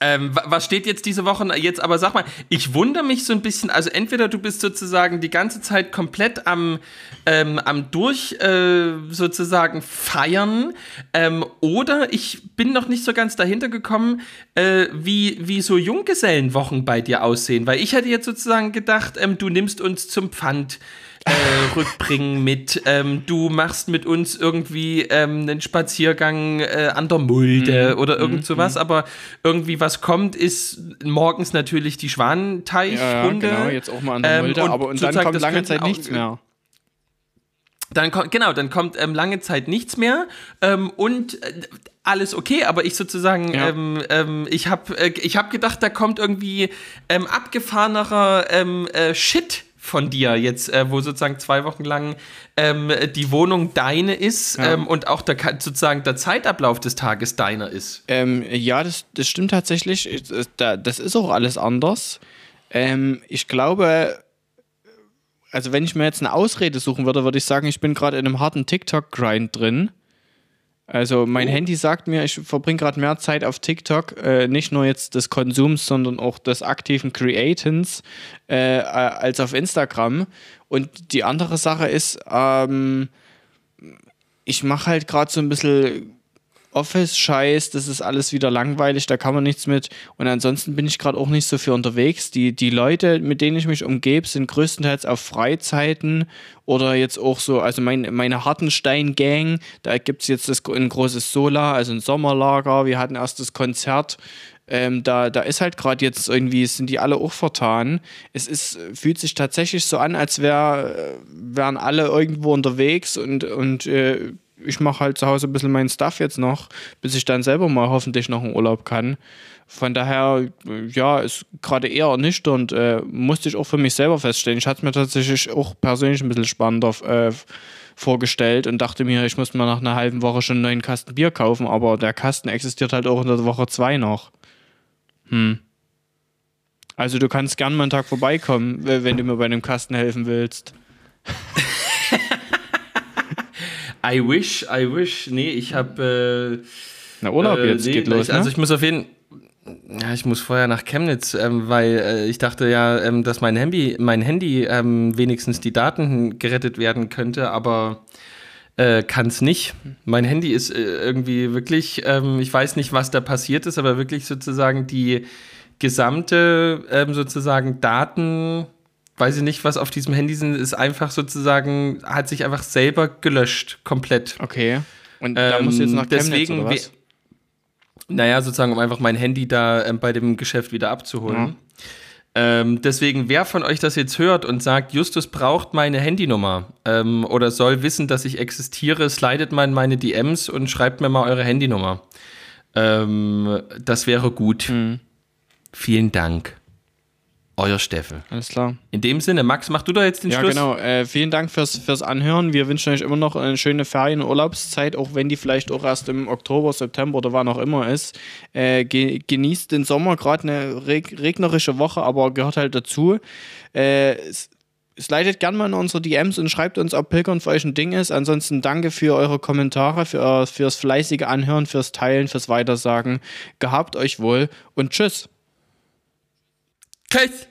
Ähm, wa- was steht jetzt diese Woche jetzt? Aber sag mal, ich wundere mich so ein bisschen. Also entweder du bist sozusagen die ganze Zeit komplett am, ähm, am durch äh, sozusagen feiern, ähm, oder ich bin noch nicht so ganz dahinter gekommen, äh, wie, wie so Junggesellenwochen bei dir aussehen. Weil ich hätte jetzt sozusagen gedacht, ähm, du nimmst uns zum Pfand. Äh, rückbringen mit, ähm, du machst mit uns irgendwie ähm, einen Spaziergang äh, an der Mulde oder irgend sowas, aber irgendwie was kommt, ist morgens natürlich die Ja, ja, Schwanenteichrunde. genau, jetzt auch mal an der Ähm, Mulde, und aber und dann kommt lange Zeit nichts mehr. Dann kommt, genau, dann kommt ähm, lange Zeit nichts mehr ähm, und äh, alles okay, aber ich sozusagen, Ja. ähm, ähm, ich habe äh, ich hab gedacht, da kommt irgendwie ähm, abgefahrenerer ähm, äh, Shit von dir jetzt, äh, wo sozusagen zwei Wochen lang ähm, die Wohnung deine ist Ja. ähm, und auch der, sozusagen der Zeitablauf des Tages deiner ist. Ähm, ja, das, das stimmt tatsächlich. Da- Das ist auch alles anders. Ähm, ich glaube, also wenn ich mir jetzt eine Ausrede suchen würde, würde ich sagen, ich bin gerade in einem harten TikTok-Grind drin. Also mein Oh. Handy sagt mir, ich verbringe gerade mehr Zeit auf TikTok, äh, nicht nur jetzt des Konsums, sondern auch des aktiven Createns äh, äh, als auf Instagram. Und die andere Sache ist, ähm, ich mache halt gerade so ein bisschen Office-Scheiß, das ist alles wieder langweilig, da kann man nichts mit. Und ansonsten bin ich gerade auch nicht so viel unterwegs. Die, die Leute, mit denen ich mich umgebe, sind größtenteils auf Freizeiten oder jetzt auch so, also mein, meine Hartenstein-Gang, da gibt es jetzt das, ein großes Solar, also ein Sommerlager, wir hatten erst das Konzert. Ähm, da, da ist halt gerade jetzt irgendwie, sind die alle auch vertan. Es ist, fühlt sich tatsächlich so an, als wär, äh, wären alle irgendwo unterwegs und, und äh, ich mache halt zu Hause ein bisschen meinen Stuff jetzt noch, bis ich dann selber mal hoffentlich noch in Urlaub kann. Von daher, ja, ist gerade eher ernüchternd. Äh, musste ich auch für mich selber feststellen. Ich hatte es mir tatsächlich auch persönlich ein bisschen spannender äh, vorgestellt und dachte mir, ich muss mir nach einer halben Woche schon einen neuen Kasten Bier kaufen, aber der Kasten existiert halt auch in der Woche zwei noch. Hm. Also du kannst gern mal einen Tag vorbeikommen, wenn du mir bei einem Kasten helfen willst. [laughs] I wish, I wish. Nee, ich habe. Äh, Na, Urlaub Äh, jetzt nee, geht los, ne? Also ich muss auf jeden ja, ich muss vorher nach Chemnitz, ähm, weil äh, ich dachte ja, ähm, dass mein Handy, mein Handy ähm, wenigstens die Daten gerettet werden könnte, aber äh, kann es nicht. Mein Handy ist äh, irgendwie wirklich, ähm, ich weiß nicht, was da passiert ist, aber wirklich sozusagen die gesamte ähm, sozusagen Daten, weiß ich nicht, was auf diesem Handy sind, ist einfach sozusagen, hat sich einfach selber gelöscht, komplett. Okay. Und da musst du jetzt nach Chemnitz Ähm, deswegen oder was? Naja, sozusagen, um einfach mein Handy da ähm, bei dem Geschäft wieder abzuholen. Ähm, deswegen, wer von euch das jetzt hört und sagt, Justus braucht meine Handynummer ähm, oder soll wissen, dass ich existiere, slidet mal in meine DMs und schreibt mir mal eure Handynummer. Ähm, das wäre gut. Mhm. Vielen Dank. Euer Steffen. Alles klar. In dem Sinne, Max, mach du da jetzt den Ja, Schluss. genau. Äh, vielen Dank fürs, fürs Anhören. Wir wünschen euch immer noch eine schöne Ferien- und Urlaubszeit, auch wenn die vielleicht auch erst im Oktober, September oder wann auch immer ist. Äh, ge genießt den Sommer, gerade eine reg regnerische Woche, aber gehört halt dazu. Äh, leitet gerne mal in unsere DMs und schreibt uns, ob Pilgern für euch ein Ding ist. Ansonsten danke für eure Kommentare, für, fürs fleißige Anhören, fürs Teilen, fürs Weitersagen. Gehabt euch wohl und tschüss. Tschüss.